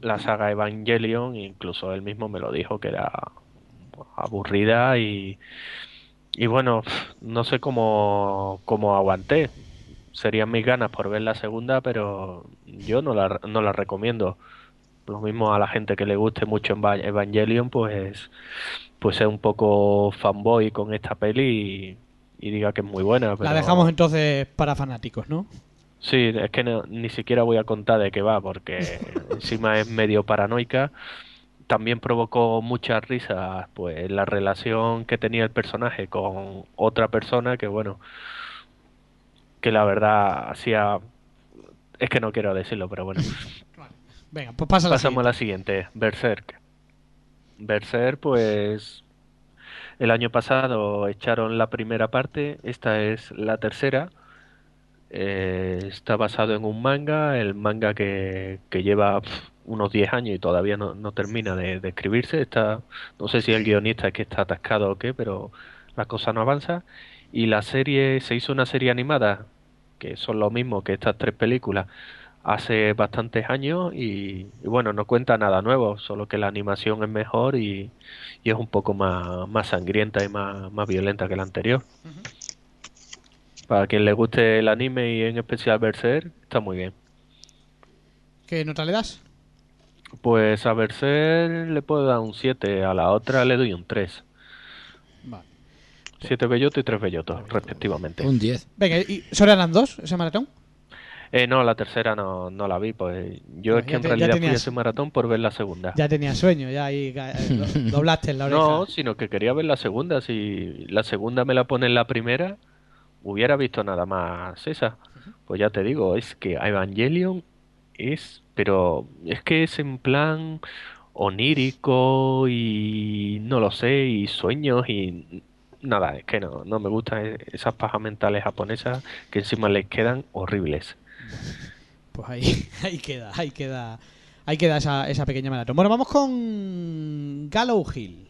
la saga Evangelion, incluso él mismo me lo dijo que era aburrida y, y bueno, no sé cómo, cómo aguanté. Serían mis ganas por ver la segunda, pero yo no la, no la recomiendo. Lo mismo a la gente que le guste mucho Eva- Evangelion, pues, pues es un poco fanboy con esta peli y, y diga que es muy buena. La pero- dejamos entonces para fanáticos, ¿no? Sí, es que no- ni siquiera voy a contar de qué va, porque encima es medio paranoica. También provocó muchas risas, pues, la relación que tenía el personaje con otra persona que, bueno, que la verdad hacía... Es que no quiero decirlo, pero bueno. Venga, pues pasa Pasamos a la siguiente, Berserk. Berserk, pues el año pasado echaron la primera parte, esta es la tercera. Eh, está basado en un manga, el manga que, lleva unos 10 años y todavía no, termina de, escribirse. Está, no sé si el guionista es que está atascado o qué, pero la cosa no avanza. Y la serie, se hizo una serie animada, que son lo mismo que estas tres películas, hace bastantes años y, bueno, no cuenta nada nuevo, solo que la animación es mejor y, y es un poco más, más sangrienta y más, más violenta que la anterior. Para quien le guste el anime y en especial Berserk, está muy bien. ¿Qué nota le das? Pues a Berserk le puedo dar un 7, a la otra le doy un 3. Vale. 7 bellotos y 3 bellotos, respectivamente. Un 10. Venga, ¿y solo eran dos ese maratón? Eh, no, la tercera no, no la vi, pues yo Pues es que en te- realidad fui a tenías- ese maratón por ver la segunda. Ya tenía sueño, ya ahí eh, do- doblaste en la oreja. No, sino que quería ver la segunda. Si la segunda me la pone en la primera, hubiera visto nada más esa. Pues ya te digo, es que Evangelion es, pero es que es en plan onírico y no lo sé, y sueños y nada, es que no, no me gustan e- esas pajas mentales japonesas que encima les quedan horribles. Pues ahí, ahí queda, ahí queda, ahí queda esa, esa pequeña maratón. Bueno, vamos con Gallow Hill.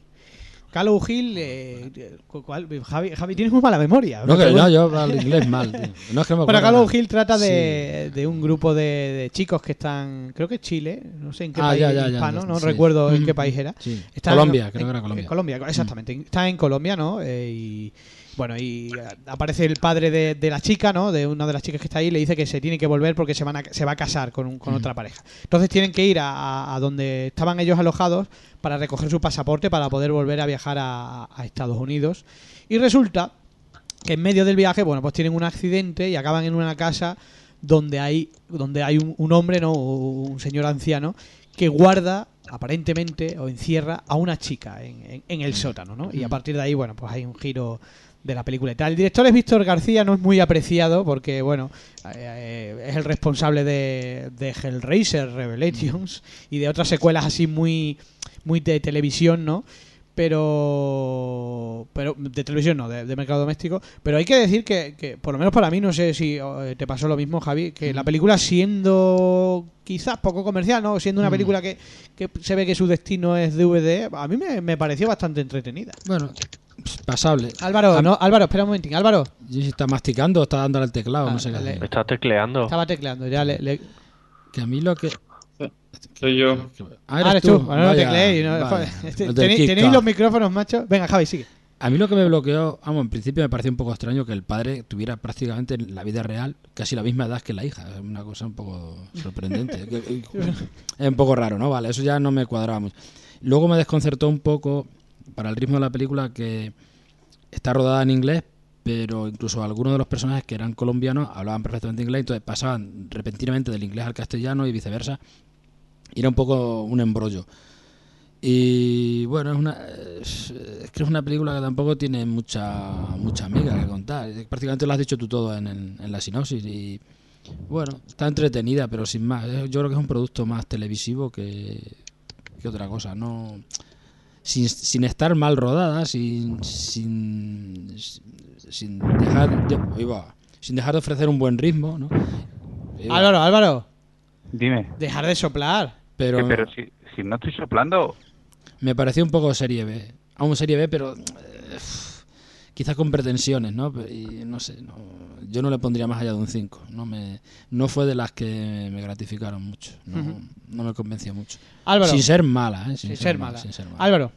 Gallow Hill, eh, cuál- Javi, Javi, tienes muy mala memoria. No, que Pregunto- no, yo hablo inglés mal. tío. No es que me Gallow nada. Hill trata de, de un grupo de, de chicos que están, creo que Chile, no sé en qué Ah, país ya, ya, hispano, ya, no sí. recuerdo en Mm, qué país era. Sí. Colombia, en- creo que era Colombia. en Colombia, exactamente. Está en Colombia, ¿no? Eh, y bueno, y eh, aparece el padre de, de la chica, ¿no? De una de las chicas que está ahí, y le dice que se tiene que volver porque se van a, se va a casar con, un- con Mm. otra pareja. Entonces tienen que ir a, a- a donde estaban ellos alojados para recoger su pasaporte para poder volver a viajar a, a Estados Unidos. Y resulta que en medio del viaje, bueno, pues tienen un accidente y acaban en una casa donde hay, donde hay un, un hombre, ¿no? Un señor anciano que guarda aparentemente o encierra a una chica en, en- en el sótano, ¿no? Y a partir de ahí, bueno, pues hay un giro de la película y tal. El director es Víctor García, no es muy apreciado porque, bueno, eh, eh, es el responsable de, de Hellraiser Revelations y de otras secuelas así muy, muy de televisión, ¿no? Pero, pero de televisión no, de, de mercado doméstico. Pero hay que decir que, que, por lo menos para mí, no sé si eh, te pasó lo mismo, Javi, que la película siendo quizás poco comercial, ¿no? Siendo una Mm. película que, que se ve que su destino es DVD, a mí me, me pareció bastante entretenida. Bueno, pasable. Álvaro, A- no, Álvaro, espera un momentín. Álvaro, Y si está masticando o está dándole al teclado, Ah, no sé le- estás tecleando. estaba tecleando, ya le... le- Que a mí lo que... Soy yo. Ah, Ah, eres tú. tú, bueno, no tecleéis, no, vale. Los Tenéis- tenéis los micrófonos, macho. Venga, Javi, sigue. A mí lo que me bloqueó, vamos, en principio me pareció un poco extraño que el padre tuviera prácticamente en la vida real casi la misma edad que la hija. Es una cosa un poco sorprendente. Es un poco raro, ¿no? Vale, eso ya no me cuadraba mucho. Luego me desconcertó un poco para el ritmo de la película que está rodada en inglés, pero incluso algunos de los personajes que eran colombianos hablaban perfectamente inglés, entonces pasaban repentinamente del inglés al castellano y viceversa. Y era un poco un embrollo. Y bueno, es una es, es que es una película que tampoco tiene mucha mucha amiga que contar. Prácticamente lo has dicho tú todo en, el- en la sinopsis y bueno, está entretenida, pero sin más. Yo creo que es un producto más televisivo que, que otra cosa. No sin, sin estar mal rodada, sin sin, sin dejar de, va, sin dejar de ofrecer un buen ritmo, ¿no? Álvaro, Álvaro, Dime. dejar de soplar. Pero, pero si, si no estoy soplando, Me pareció un poco serie B. Aún serie B, pero eh, quizás con pretensiones, ¿no? Y no sé, no- yo no le pondría más allá de un 5. No, me, no fue de las que me gratificaron mucho. No, no me convenció mucho. Álvaro, Sin ser mala, ¿eh? sin ser mala. sin ser mala. Álvaro,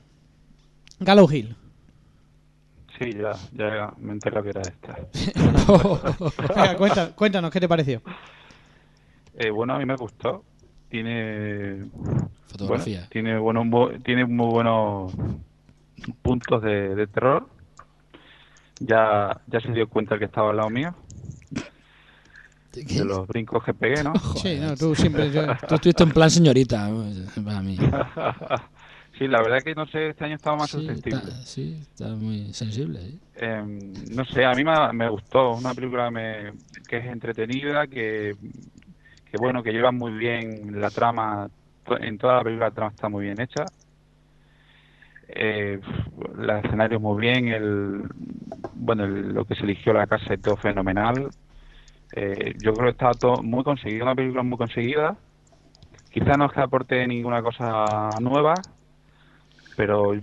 Gallow Hill. sí, ya, ya me entero que era esta. Venga, cuenta- cuéntanos, ¿qué te pareció? Eh, bueno, a mí me gustó. Tiene Fotografía. Bueno, tiene, buenos bu- tiene muy buenos puntos de, de terror. Ya, ya se dio cuenta el que estaba al lado mío, de los brincos que pegué, ¿no? Sí, no, tú siempre... yo- Tú estuviste en plan señorita, para mí. sí, la verdad que no sé, este año estaba más Sí susceptible. está, sí, está muy sensible. ¿eh? Em, no sé, a mí me, me gustó. Una película me- que es entretenida, que, que bueno, que lleva muy bien la trama. En toda la película la trama está muy bien hecha. Eh, el escenario muy bien, el bueno, lo que se eligió la casa y todo fenomenal. Eh, yo creo que está todo muy conseguido, una película muy conseguida. Quizá no es que aporte ninguna cosa nueva, pero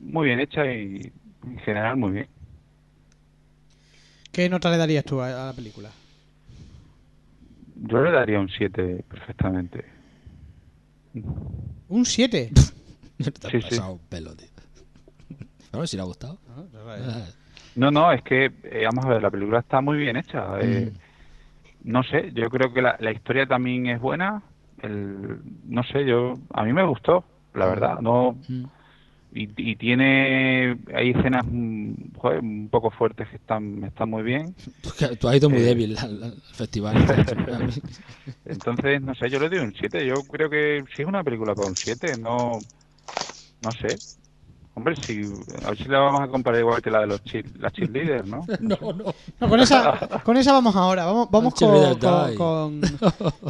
muy bien hecha y en general muy bien. ¿Qué nota le darías tú a la película? Yo le daría un 7 perfectamente. ¿Un 7? Te has Sí, sí. pasado un pelo, tío. Pero si le ha gustado. Ah, No, no, es que, eh, vamos a ver, la película está muy bien hecha. eh, No sé, yo creo que la, la historia también es buena. El, no sé, yo a mí me gustó, la verdad. No Mm. y, y tiene hay escenas mm, joder, un poco fuertes que están están muy bien. Tú, que- tú has ido muy Eh. débil al, al festival. Entonces, no sé, yo le doy un 7. Yo creo que sí es una película con un 7, no no sé. Hombre, si, a ver si la vamos a comparar igual que la de los chill, las cheerleaders, ¿no? No, no. No, con esa, con esa vamos ahora. Vamos, vamos con, con, con,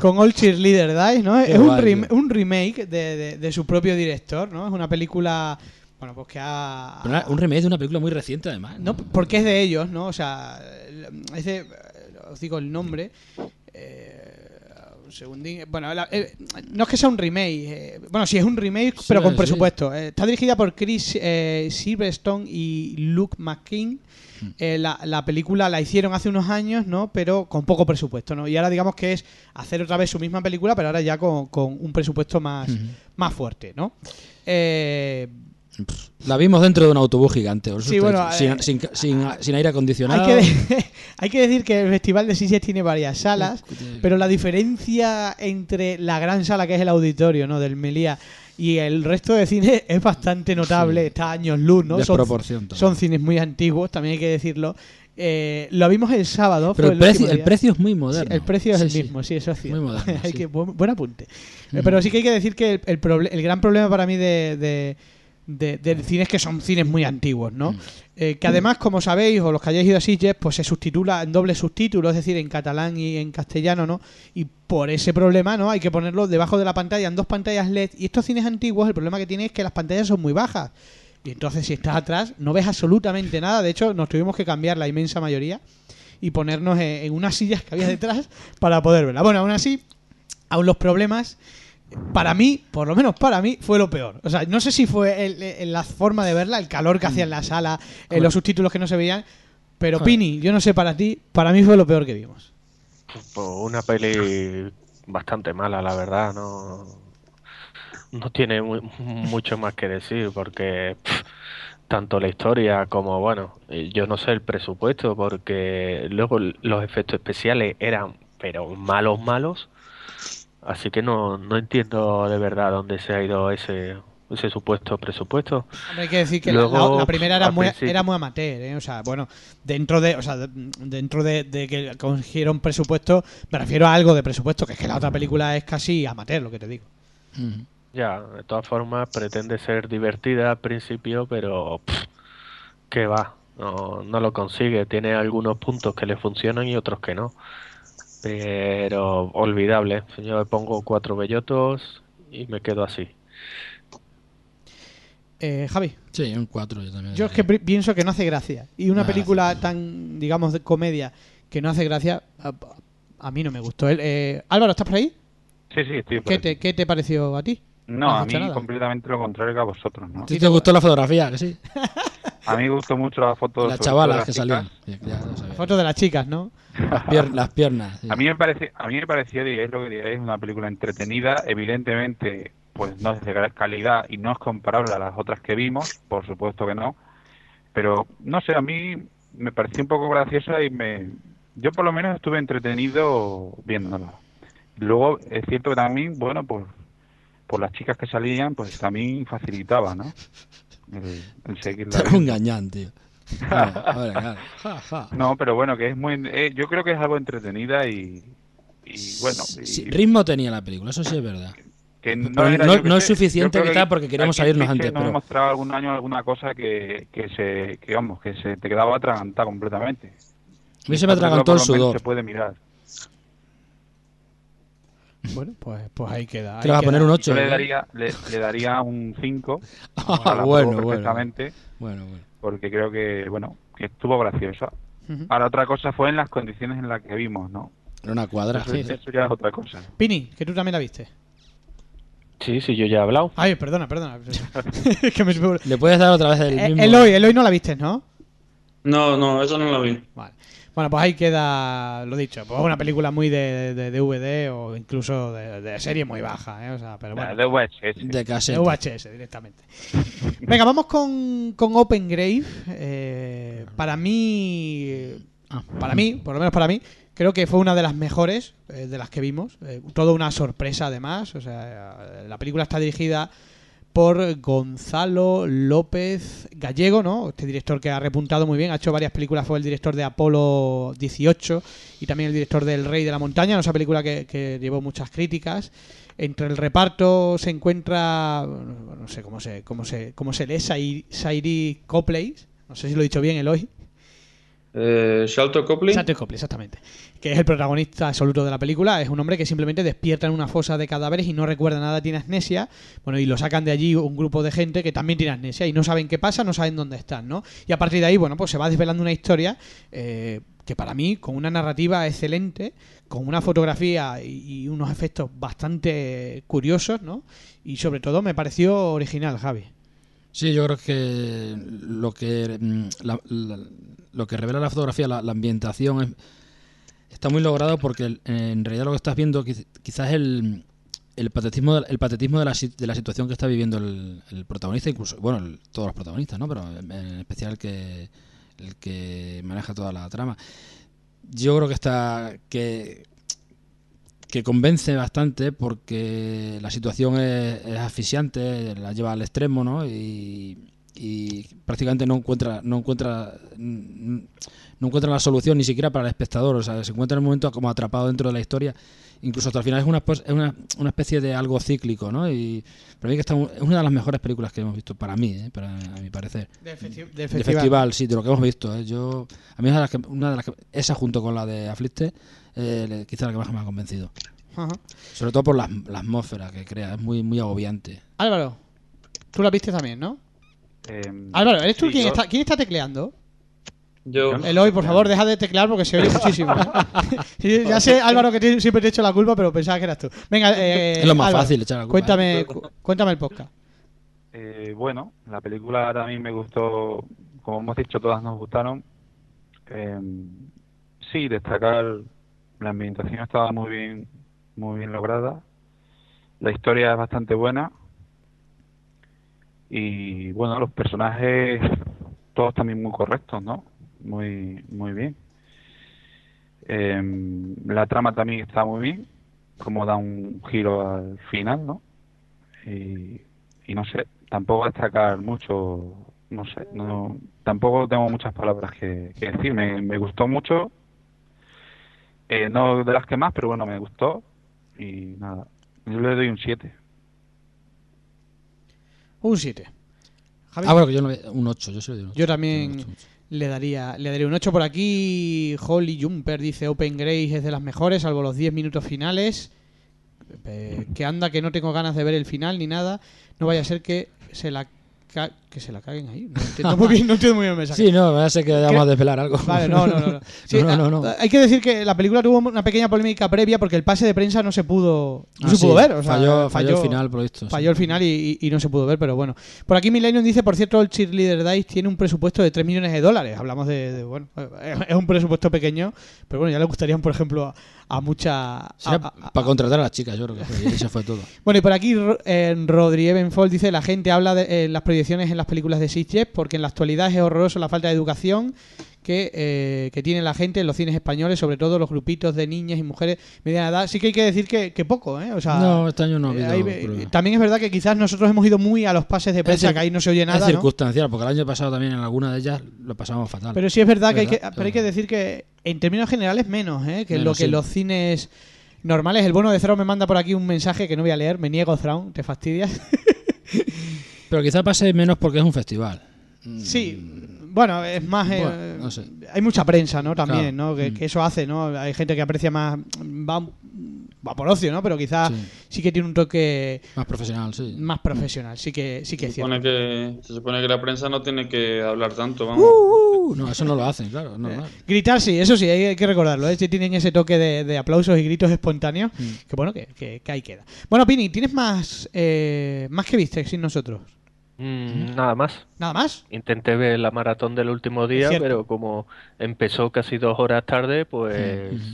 con All Cheerleader Dice, ¿no? Qué Es rem- un remake de, de- de su propio director, ¿no? Es una película, bueno, pues que ha... Una- un remake de una película muy reciente, además. No, porque es de ellos, ¿no? O sea, es de, os digo el nombre. Eh, un segundín. Bueno, la- eh, no es que sea un remake. eh, bueno, sí es un remake, Sí, pero con sí. presupuesto. Eh, está dirigida por Chris eh, Silverstone y Luke McKean. Hmm. Eh, la, la película la hicieron hace unos años, ¿no? Pero con poco presupuesto, ¿no? Y ahora digamos que es hacer otra vez su misma película, pero ahora ya con, con un presupuesto más, más fuerte, ¿no? Eh, La vimos dentro de un autobús gigante. Sí, bueno, sin, eh, sin, sin- sin aire acondicionado. Hay que, de- hay que decir que el Festival de Sitges tiene varias salas, pero la diferencia entre la gran sala que es el auditorio ¿no? del Melía y el resto de cine es bastante notable, Sí. está años luz, ¿no? Son, Desproporción son cines muy antiguos, también hay que decirlo. Eh, lo vimos el sábado. Pero el precio, el precio es muy moderno. Sí, el precio es Sí, el sí. mismo, sí, eso es cierto. Muy moderno, Hay sí. que- buen, buen apunte. Eh, Pero sí que hay que decir que el, gran problema para mí de, de- de- del cine es que son cines muy antiguos, ¿no? Mm. Eh, que además, como sabéis, o los que hayáis ido a Sitges, pues se subtitula en doble subtítulo, es decir, en catalán y en castellano, ¿no? Y por ese problema, ¿no? Hay que ponerlo debajo de la pantalla, en dos pantallas LED. Y estos cines antiguos, el problema que tiene es que las pantallas son muy bajas. Y entonces, si estás atrás, no ves absolutamente nada. De hecho, nos tuvimos que cambiar la inmensa mayoría y ponernos en, en unas sillas que había detrás para poder verla. Bueno, aún así, aún los problemas, para mí, por lo menos para mí, fue lo peor. O sea, no sé si fue el- el- la forma de verla, el calor que hacía en la sala, eh, los subtítulos que no se veían. Pero Joder. Pini, yo no sé para ti, para mí fue lo peor que vimos. Pues una peli bastante mala, la verdad, no, no tiene mu- mucho más que decir porque pff, tanto la historia como, bueno, eh, yo no sé el presupuesto porque luego los efectos especiales eran, pero malos, malos, así que no, no entiendo de verdad dónde se ha ido ese, ese supuesto presupuesto. Hombre, hay que decir que la- Luego, la, la primera era muy, era muy amateur, ¿eh? O sea, bueno, dentro de, o sea, de- dentro de, de que consiguieron presupuesto, me refiero a algo de presupuesto, que es que la otra película es casi amateur, lo que te digo. Ujú. Ya, de todas formas pretende ser divertida al principio, pero pff, que va, no, no lo consigue. Tiene algunos puntos que le funcionan y otros que no. Pero olvidable. Yo le pongo cuatro bellotos y me quedo así. Eh, Javi, Sí, un 4 yo también. yo es que pienso que no hace gracia. Y una Ah, película sí. tan, digamos, de comedia que no hace gracia, a, a mí no me gustó. El- eh, Álvaro, ¿estás por ahí? Sí, sí, estoy por ¿Qué aquí. te, ¿Qué te pareció a ti? No, a mí nada? completamente lo contrario que a vosotros, ¿no? ¿A ti te gustó la fotografía? Que sí. A mí me gustó mucho la foto de chavalas las que chicas. Ya- ya de las chicas, ¿no? Las, pier- las piernas. sí. A mí me parece, a mí me pareció, y es lo que diréis, una película entretenida, evidentemente, pues no es de gran calidad y no es comparable a las otras que vimos, por supuesto que no, pero no sé, a mí me pareció un poco graciosa y me, yo por lo menos estuve entretenido viéndola. Luego es cierto que también, bueno, pues por las chicas que salían, pues también facilitaba, ¿no? Viendo. gañán, tío. Claro. No, pero bueno, que es muy, eh, yo creo que es algo entretenida y, y bueno, y- Sí, ritmo tenía la película, eso sí es verdad. que no, Pero era, no- no es sé, suficiente quizá que porque queríamos salirnos antes, nos pero- mostrado algún año alguna cosa que, que se que vamos que se te quedaba atragantada completamente A mí se me atragantó el sudor. se puede mirar Bueno, pues, pues ahí queda. ¿Te ahí vas a poner un 8? yo le daría le, le daría un 5 Ah, bueno, bueno. perfectamente Bueno, bueno. porque creo que bueno que estuvo graciosa Ujú. ahora otra cosa fue en las condiciones en las que vimos no Era una cuadra. eso, eso ya es otra cosa Pini, que tú también la viste. Sí, sí, yo ya he hablado. Ay, perdona, perdona. Es que me- ¿Le puedes dar otra vez el Eh, mismo? Eloy, Eloy no la viste, ¿no? No, no, eso no lo vi. Vale. Bueno, pues ahí queda lo dicho. Pues una película muy de, de DVD o incluso de, de serie muy baja, ¿eh? O sea, pero bueno. de VHS. De De cassette. VHS directamente. Venga, vamos con, con Open Grave. Eh, para mí, Ah. para mí, por lo menos para mí, creo que fue una de las mejores eh, de las que vimos. Eh, toda una sorpresa además. O sea, la película está dirigida por Gonzalo López Gallego, ¿no? Este director que ha repuntado muy bien, ha hecho varias películas, fue el director de Apolo 18 y también el director del Rey de la Montaña, ¿no? esa película que, que llevó muchas críticas. entre el reparto se encuentra, no sé cómo se, cómo se, cómo se lee, Sairi, Copley, no sé si lo he dicho bien, Eloy. Eh, Shalto Copley. Shattered Copley, exactamente. Que es el protagonista absoluto de la película. Es un hombre que simplemente despierta en una fosa de cadáveres y no recuerda nada, tiene amnesia. Bueno, y lo sacan de allí un grupo de gente que también tiene amnesia y no saben qué pasa, no saben dónde están, ¿no? Y a partir de ahí, bueno, pues se va desvelando una historia eh, que para mí, con una narrativa excelente, con una fotografía y, unos efectos bastante curiosos, ¿no? Y sobre todo me pareció original, Javi. Sí, yo creo que lo que mm, lo que revela la fotografía, la, la ambientación, es- está muy logrado porque en realidad lo que estás viendo quiz- quizás el, el patetismo, el patetismo de, la, de la situación que está viviendo el, protagonista, incluso, bueno, todos los protagonistas, ¿no? Pero en, especial el que, el que maneja toda la trama. Yo creo que está que que convence bastante porque la situación es, asfixiante, la lleva al extremo, ¿no? Y, y prácticamente no encuentra, no encuentra, no encuentra la solución ni siquiera para el espectador, o sea, se encuentra en un momento como atrapado dentro de la historia, incluso hasta el final es una, es una, una especie de algo cíclico, ¿no? Y para mí que está, es una de las mejores películas que hemos visto, para mí, ¿eh? para, a mi parecer. Del, festi- del De festival. festival. sí, de lo que hemos visto. ¿eh? Yo, a mí es de las que- una de las que, esa junto con la de Aflicte, eh, quizá la que más me ha convencido. Ajá. Sobre todo por la, la atmósfera que crea, es muy, muy agobiante. Álvaro, tú la viste también, ¿no? Eh, Álvaro, ¿eres tú sí, quien yo- está, quién está tecleando? Yo. Eloy, por favor, deja de teclear porque se oye muchísimo. Ya sé, Álvaro, que te- siempre te he hecho la culpa, pero pensaba que eras tú. Venga, eh, es lo más Álvaro, fácil echar la culpa. Cuéntame, ¿eh? cu- cuéntame el podcast. Eh, bueno, la película a mí me gustó, como hemos dicho, todas nos gustaron. Eh, sí, destacar la ambientación estaba muy bien, muy bien lograda. La historia es bastante buena. Y bueno, los personajes todos también muy correctos, ¿no? Muy, muy bien. Eh, la trama también está muy bien, como da un giro al final, ¿no? Y, y no sé, tampoco destacar mucho, no sé, no, tampoco tengo muchas palabras que, que decir. Me, me gustó mucho, eh, no de las que más, pero bueno, me gustó y nada, yo le doy un 7. Un 7. Javi, Ah, bueno, que yo no un 8, yo se lo digo. un yo ocho. también Un ocho, un ocho. Le daría, le daría un 8 por aquí. Holly Jumper dice Open Grace es de las mejores, salvo los 10 minutos finales. Eh, que anda que no tengo ganas de ver el final ni nada. No vaya a ser que se la que se la caguen ahí. No entiendo muy bien, no entiendo muy bien el mensaje. Sí, no, me hace que vamos a desvelar algo. Vale, no, no, no. no. Sí, No, no, no, no. Hay que decir que la película tuvo una pequeña polémica previa porque el pase de prensa no se pudo, no Ah, se sí, pudo ver. O sea, falló, falló el final, por sí. Falló el final y, y- y no se pudo ver, pero bueno. Por aquí Millennium dice, por cierto, el Cheerleader Dice tiene un presupuesto de 3 millones de dólares. Hablamos de, de, bueno, es es un presupuesto pequeño, pero bueno, ya le gustarían, por ejemplo, a, a mucha... para contratar a las chicas, yo creo que fue, eso fue todo. bueno, y por aquí en Rodri Evenfold dice, la gente habla de eh, las proyecciones en las películas de Sitges porque en la actualidad es horroroso la falta de educación que, eh, que tiene la gente en los cines españoles, sobre todo los grupitos de niñas y mujeres mediana edad. Sí que hay que decir que, que poco, ¿eh? O sea, no, este año no ha eh, habido. hay- prueba. también es verdad que quizás nosotros hemos ido muy a los pases de prensa, que ahí no se oye es nada, ¿no? circunstancial, porque el año pasado también en alguna de ellas lo pasamos fatal. Pero sí es verdad, que hay que, pero hay que decir que en términos generales menos, ¿eh? que Menos, lo que sí. los cines normales. El bono de Thrawn me manda por aquí un mensaje que no voy a leer, me niego Thrawn, te fastidias. Pero quizá pase menos porque es un festival. Sí, bueno, es más. eh, no sé. Hay mucha prensa, ¿no? También, Claro. ¿no? Que, Mm. que eso hace, ¿no? Hay gente que aprecia más. Va, va por ocio, ¿no? Pero quizás sí. Sí. que tiene un toque Más profesional, sí. más profesional. Sí que, sí que Se es cierto. supone que, se supone que la prensa no tiene que hablar tanto, vamos. Uh, no, eso no lo hacen, claro. es normal. Gritar, sí, eso sí, hay que recordarlo. ¿eh? Tienen ese toque de, de aplausos y gritos espontáneos. Mm. Que bueno, que, que- que ahí queda. Bueno, Pini, ¿tienes más, eh, más que viste sin nosotros? Mm, nada más. ¿Nada más? Intenté ver la maratón del último día, pero como empezó casi dos horas tarde, pues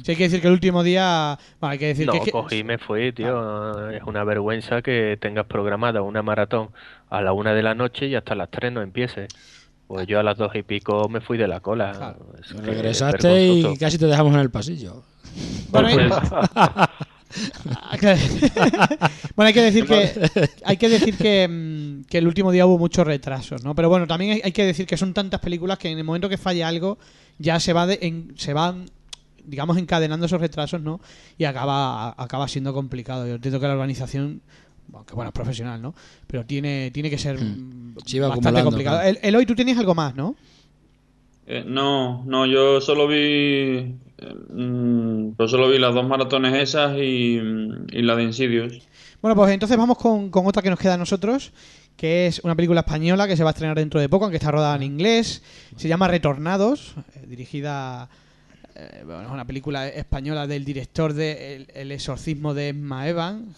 Sí, hay que decir que el último día. bueno, hay que decir no, que- cogí y me fui, tío. Es una vergüenza que tengas programada una maratón a la una de la noche y hasta las tres no empiece. Pues yo a las dos y pico me fui de la cola. Claro. Regresaste y casi te dejamos en el pasillo. Bueno, Pues, Ah. bueno, hay que decir que hay que decir que, mm, que el último día hubo muchos retrasos, ¿no? Pero bueno, también hay, que decir que son tantas películas que en el momento que falla algo ya se va de, en- se van digamos, encadenando esos retrasos, ¿no? Y acaba, acaba siendo complicado. Yo entiendo que la organización, bueno, que bueno, es profesional, ¿no? Pero tiene, tiene que ser Hmm. mm, Sí, bastante complicado. claro. El, Eloy, tú tenías algo más, ¿no? Eh, no, no, yo solo vi, eh, mm, solo vi las dos maratones esas y, y la de Insidious. Bueno, pues entonces vamos con, con otra que nos queda a nosotros, que es una película española que se va a estrenar dentro de poco, aunque está rodada en inglés. Se llama Retornados, eh, dirigida... eh, bueno, es una película española del director de El, exorcismo de Emma Evan,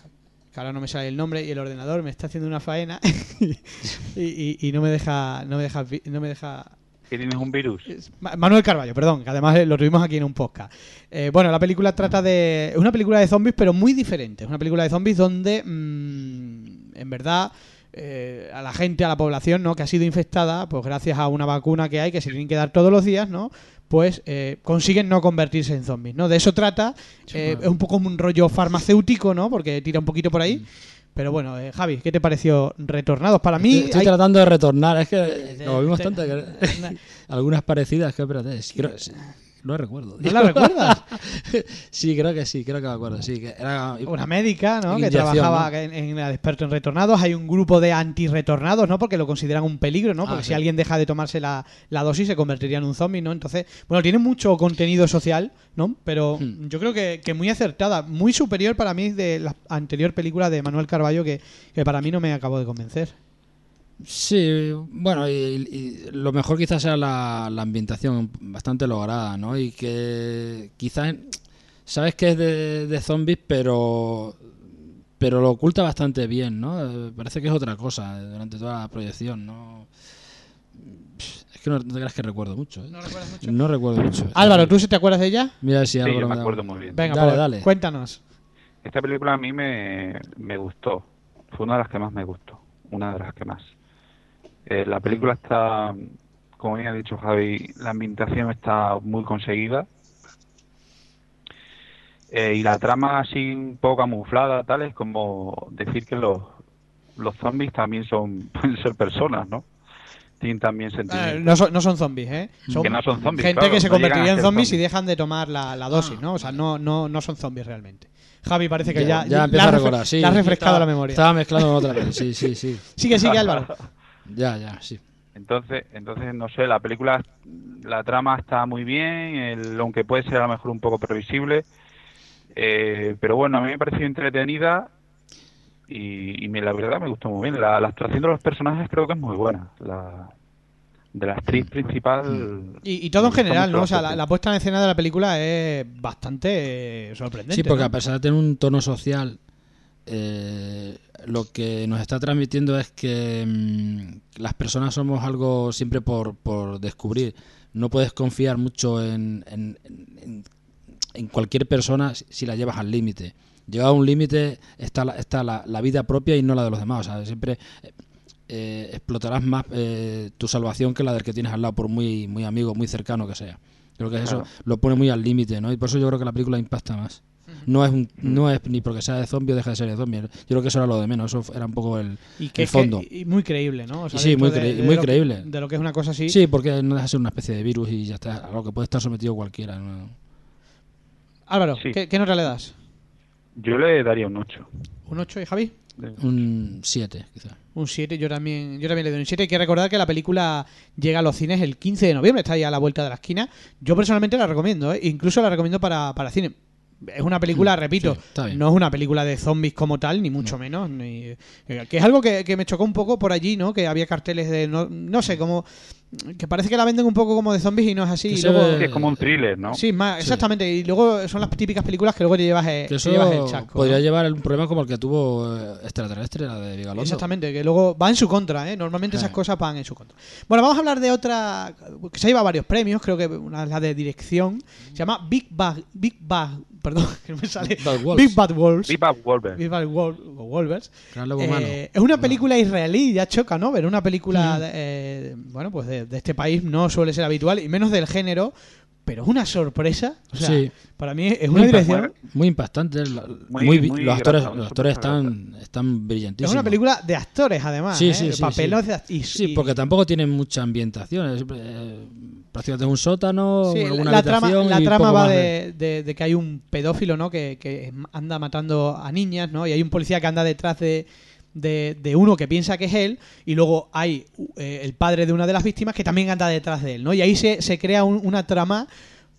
que ahora no me sale el nombre, y el ordenador me está haciendo una faena y, y- y no me deja... No me deja, no me deja Que tienes un virus. Manuel Carballo, perdón, que además eh, lo tuvimos aquí en un podcast. Eh, bueno, la película trata de. Es una película de zombies, pero muy diferente. Es una película de zombies donde, mm, en verdad, eh, a la gente, a la población, ¿no? Que ha sido infectada, pues gracias a una vacuna que hay, que se tienen que dar todos los días, ¿no? Pues eh, consiguen no convertirse en zombies, ¿no? De eso trata. Eh, es un poco como un rollo farmacéutico, ¿no? Porque tira un poquito por ahí. Pero bueno, eh, Javi, ¿qué te pareció Retornados? Para mí. Estoy, estoy hay- tratando de retornar, es que como vimos que- algunas parecidas, que espérate, es- creo- sí, no recuerdo. ¿No la recuerdas? sí, creo que sí, creo que me acuerdo, sí, que era una médica, ¿no? Que trabajaba ¿no? En, en el experto en retornados. Hay un grupo de antirretornados, ¿no? Porque lo consideran un peligro, ¿no? Ah, Porque sí. si alguien deja de tomarse la, la dosis se convertiría en un zombie, ¿no? Entonces, bueno, tiene mucho contenido social, ¿no? Pero Hmm. yo creo que, que muy acertada, muy superior para mí de la anterior película de Manuel Carballo que, que para mí no me acabó de convencer. Sí, bueno, y, y lo mejor quizás sea la, la ambientación bastante lograda, ¿no? Y que quizás sabes que es de, de zombies, pero pero lo oculta bastante bien, ¿no? Parece que es otra cosa eh, durante toda la proyección, ¿no? Es que no, no te creas que recuerdo mucho, ¿eh? ¿No recuerdas mucho? No recuerdo mucho. Álvaro, ¿tú sí te acuerdas de ella? Mira si Sí, Álvaro yo me da- acuerdo muy bien. Venga, Dale, pues, dale. cuéntanos. Esta película a mí me, me gustó. Fue una de las que más me gustó. Una de las que más. Eh, la película está, como bien ha dicho Javi, la ambientación está muy conseguida. Eh, y la trama así un poco camuflada, tal, es como decir que los, los zombies también son pueden ser personas, ¿no? Tienen también Eh, sentimientos. no, son, no son zombies, ¿eh? Son Que no son zombies, gente claro, que se no convertiría en ser zombies, y zombies. dejan de tomar la, la dosis, ¿no? O sea, no, no, no son zombies realmente. Javi, parece que ya, ya, le empiezo has a refre- recordar, sí. refrescado Estaba- la memoria. Estaba mezclando con otra vez, sí, sí, sí. Sigue, sigue, Álvaro. Ya, ya, sí. Entonces, entonces no sé, la película, la trama está muy bien, el- aunque puede ser a lo mejor un poco previsible, eh, pero bueno, a mí me pareció entretenida y, y me- la verdad me gustó muy bien. La, la actuación de los personajes creo que es muy buena. La, de la actriz principal. Y, y todo en general, ¿no? O sea, la, puesta en escena de la película es bastante eh, sorprendente. Sí, porque ¿no? a pesar de tener un tono social, eh, lo que nos está transmitiendo es que mm, las personas somos algo siempre por, por descubrir. No puedes confiar mucho en, en- en- en cualquier persona si- la llevas al límite. Llegado a un límite está, la, está la, la vida propia y no la de los demás. O sea, siempre eh, eh, explotarás más eh, tu salvación que la del que tienes al lado, por muy, muy amigo, muy cercano que sea. Creo que eso Claro. lo pone muy al límite, ¿no? Y por eso yo creo que la película impacta más. No es, un- no es ni porque sea de zombie o deja de ser de zombie. Yo creo que eso era lo de menos. Eso era un poco el, y que, el fondo. que- y muy creíble, ¿no? O sea, Y sí, muy de- cre- de muy lo que- creíble. de lo que es una cosa así. Sí, porque no deja de ser una especie de virus y ya está. A lo que puede estar sometido cualquiera. ¿no? Álvaro, Sí. ¿qué, qué nota le das? Yo le daría un 8. ¿Un 8 y Javi? Un 7, quizás. Un 7, yo también, yo también le doy un 7. Hay que recordar que la película llega a los cines el 15 de noviembre, está ahí a la vuelta de la esquina. Yo personalmente la recomiendo, ¿eh? incluso la recomiendo para, para cine. Es una película, repito, Mm, sí, bien. no es una película de zombies como tal, ni mucho menos. ni- eh, que es algo que, que me chocó un poco por allí, ¿no? Que había carteles de. No, no sé, como. Que parece que la venden un poco como de zombies y no es así. Que y luego- es como un thriller, ¿no? Sí, más, Sí. exactamente. Y luego son las típicas películas que luego te llevas, Que te llevas el chasco. podría ¿no? llevar un problema como el que tuvo eh, extraterrestre, la de Vigalondo. Exactamente, que luego va en su contra, ¿eh? Normalmente esas Eh. cosas van en su contra. Bueno, vamos a hablar de otra que se lleva varios premios, creo que una es la de dirección, se llama Big Bang, Big Bang, perdón, que no me sale. Big Bad Wolves. Big Bad Wolves. Viva Wolver. Big Bad Wol- o Wolvers. Gran lobo humano. Eh, es una película israelí, ya choca, ¿no? Ver una película, de, eh, bueno, pues de, de este país no suele ser habitual, y menos del género, pero es una sorpresa. O sea, Sí. para mí es una dirección... Muy impactante. la- Muy- muy vi- muy los actores, grata, los actores están, están Es brillantísimos. una película de actores, además. Sí, ¿eh? sí, sí, Papelos sí. de act- y- Sí, porque tampoco tienen mucha ambientación. es, eh, prácticamente un sótano, Sí, alguna la trama, habitación la y trama va de- de que hay un pedófilo, ¿no? Que, que anda matando a niñas, ¿no? Y hay un policía que anda detrás de, de, de uno que piensa que es él, y luego hay eh, el padre de una de las víctimas que también anda detrás de él, ¿no? Y ahí se, se crea un- una trama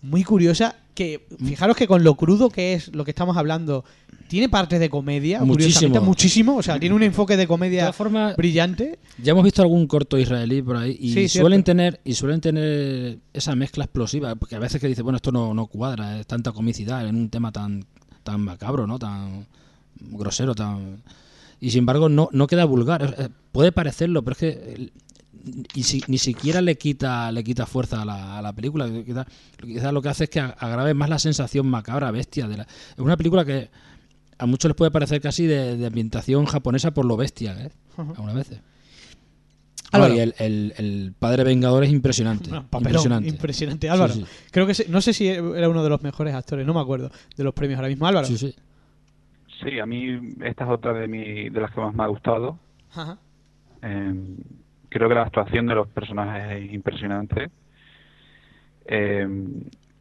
muy curiosa que, fijaros que con lo crudo que es lo que estamos hablando, tiene partes de comedia, Muchísimo. curiosamente, muchísimo, o sea, tiene un enfoque de comedia brillante. ya hemos visto algún corto israelí por ahí y Sí, suelen cierto. tener y suelen tener esa mezcla explosiva, porque a veces que dice, bueno, esto no, no cuadra, es tanta comicidad en un tema tan tan macabro, ¿no? Tan grosero, tan y sin embargo no, no queda vulgar. Es- eh, Puede parecerlo, pero es que y si- ni siquiera le quita le quita fuerza a la, a la película. Quizás lo que hace es que agrave más la sensación macabra, bestia. De la, es una película que a muchos les puede parecer casi de, de ambientación japonesa por lo bestia, ¿eh? Algunas veces. Álvaro. El, el- el padre Vengador es impresionante. Papelón, impresionante. impresionante. Álvaro, Sí, sí. creo que no sé si era uno de los mejores actores, no me acuerdo de los premios ahora mismo. Álvaro. Sí, sí. Sí, a mí esta es otra de, mi, de las que más me ha gustado. Ajá. Eh, creo que la actuación de los personajes es impresionante. Eh,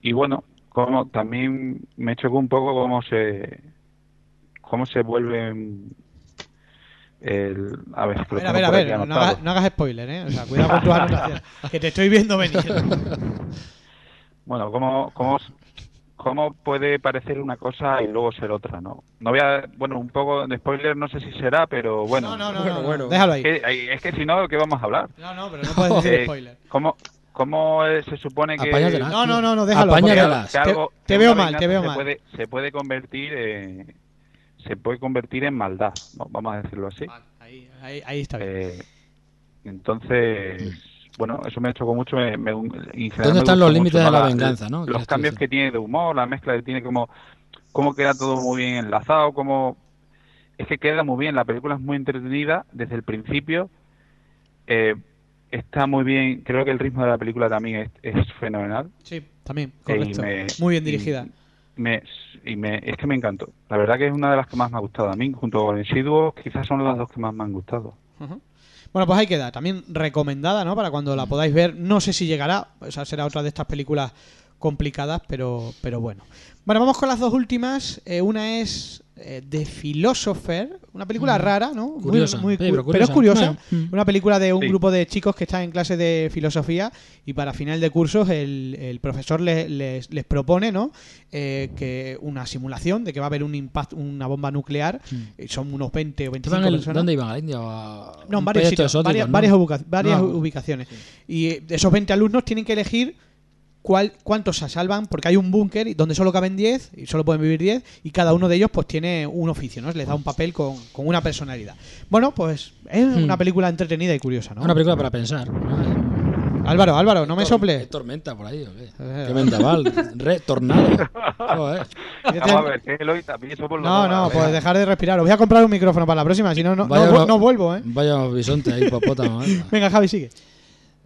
y bueno, como también me chocó un poco cómo se cómo se vuelven el, a ver, A ver, a ver, a ver, no hagas, no hagas spoiler, ¿eh? O sea, cuidado con tus anotaciones, que te estoy viendo venir. Bueno, cómo, cómo, cómo puede parecer una cosa y luego ser otra, ¿no? No voy a, bueno, un poco de spoiler no sé si será, pero bueno. no, no, no, bueno, no, no, bueno. déjalo ahí. Es que, es que si no, ¿qué vamos a hablar? No, no, pero no puedes decir Eh, spoiler. ¿Cómo, cómo se supone que, Apáñatela. No, no, no, no, déjalo. Apaña porque- de las- que Te- te veo mal, te veo se mal. Puede, se puede convertir eh, se puede convertir en maldad, ¿no? vamos a decirlo así. Ahí, ahí, ahí está bien. Eh, entonces, bueno, eso me chocó mucho. Me, me- ¿Dónde están los límites de la La- venganza, no? Los cambios que tiene de humor, la mezcla que tiene, como cómo queda todo muy bien enlazado, como es que queda muy bien. La película es muy entretenida desde el principio. Eh, está muy bien. Creo que el ritmo de la película también es, es fenomenal. Sí, también, Y correcto. me- Muy bien y dirigida. Me, y me, es que me encantó. La verdad que es una de las que más me ha gustado a mí, junto con Insiduos, quizás son las dos que más me han gustado. Ujú. Bueno, pues ahí queda. También recomendada, ¿no? Para cuando la podáis ver. No sé si llegará. Esa será otra de estas películas complicadas, pero, pero bueno. Bueno, vamos con las dos últimas. Eh, una es eh, The Philosopher. Una película rara, ¿no? Muy- Curiosa, muy sí, cu- pero pero es curiosa. mm. Una película de un Sí. grupo de chicos que están en clase de filosofía y para final de cursos el, el profesor le- les, les propone, ¿no? Eh, que una simulación de que va a haber un impacto, una bomba nuclear. y Son unos 20 o 25 ¿Iban al- personas. ¿Dónde iban? ¿A la India o a No, en varios sitios, exótico, varias, no? varias, ubica- varias No, ubicaciones. Y eh, esos 20 alumnos tienen que elegir cuál, cuántos se salvan, porque hay un búnker y- donde solo caben 10 y solo pueden vivir 10 y cada uno de ellos pues tiene un oficio, ¿no? Les da un papel con, con una personalidad. Bueno, pues es Hmm. una película entretenida y curiosa, ¿no? Una película para pensar. Álvaro, Álvaro, no me sople. ¿Hay tormenta por ahí o qué? Eh, ¿Qué vendaval? Re, tornado. Joder. Vamos a ver, que Eloy también eso por lo No, no, pues dejar de respirar. Os voy a comprar un micrófono para la próxima, si no, no, no, vuelvo, ¿eh? Vaya bisonte ahí. ¿eh? Venga, Javi, sigue.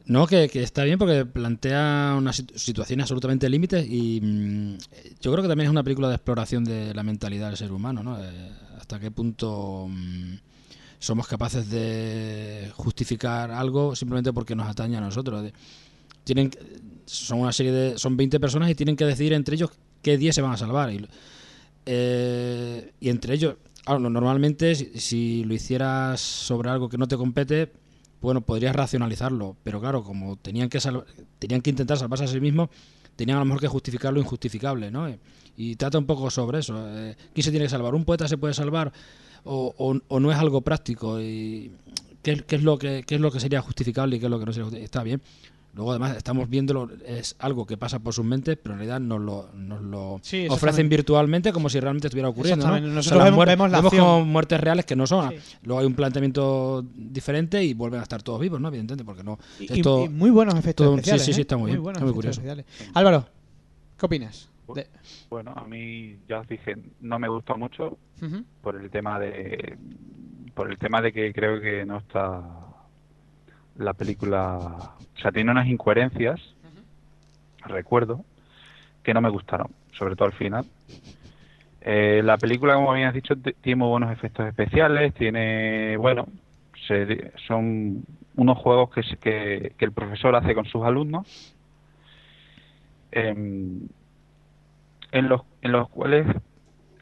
No, que, que está bien porque plantea unas situ- situaciones absolutamente límites y mm, yo creo que también es una película de exploración de la mentalidad del ser humano, ¿no? Eh, hasta qué punto mm, somos capaces de justificar algo simplemente porque nos atañe a nosotros. De- tienen son una serie de son 20 personas y tienen que decidir entre ellos qué 10 se van a salvar y, eh, y entre ellos normalmente si, si lo hicieras sobre algo que no te compete bueno, podrías racionalizarlo, pero claro, como tenían que tenían que intentar salvarse a sí mismos, tenían a lo mejor que justificar lo injustificable, ¿no? Y trata un poco sobre eso. eh, ¿Quién se tiene que salvar? ¿Un poeta se puede salvar o, o- o no es algo práctico? Y ¿qué, es- lo que, es lo que sería justificable y qué es lo que no sería? Está bien. Luego, además, estamos viéndolo, es algo que pasa por sus mentes, pero en realidad nos lo, nos lo Sí, ofrecen virtualmente como si realmente estuviera ocurriendo. ¿no? Exactamente. O sea, Nosotros las vemos- vemos la vemos acción. como muertes reales que no son. Sí. Luego hay un planteamiento diferente y vuelven a estar todos vivos, ¿no? Evidentemente, porque no. Y, esto- y- y muy buenos efectos todo- sí, especiales. sí, sí, ¿eh? está muy bien, está muy curioso. especiales. Álvaro, ¿qué opinas? De- Bueno, a mí ya os dije, no me gustó mucho por el tema de por el tema de que creo que no está la película, o sea, tiene unas incoherencias, recuerdo, que no me gustaron, sobre todo al final. Eh, la película, como has dicho, tiene muy buenos efectos especiales, tiene, bueno, se- son unos juegos que, que, que el profesor hace con sus alumnos em, en, los, en los cuales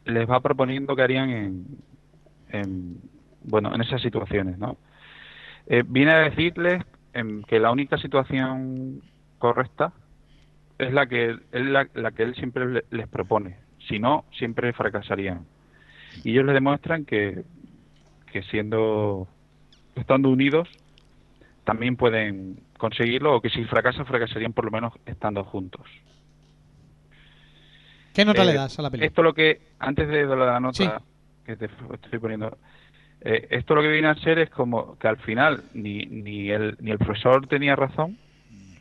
les va proponiendo qué harían en, en, bueno, en esas situaciones, ¿no? Eh, viene a decirles em, que la única situación correcta es la que él, la, la que él siempre le- les propone. Si no, siempre fracasarían. Y ellos le demuestran que, que siendo estando unidos también pueden conseguirlo o que si fracasan fracasarían por lo menos estando juntos. ¿Qué nota Eh, le das a la película? Esto lo que, antes de la nota Sí. que te estoy poniendo, eh, esto lo que viene a ser es como que al final ni, ni, el, ni el profesor tenía razón,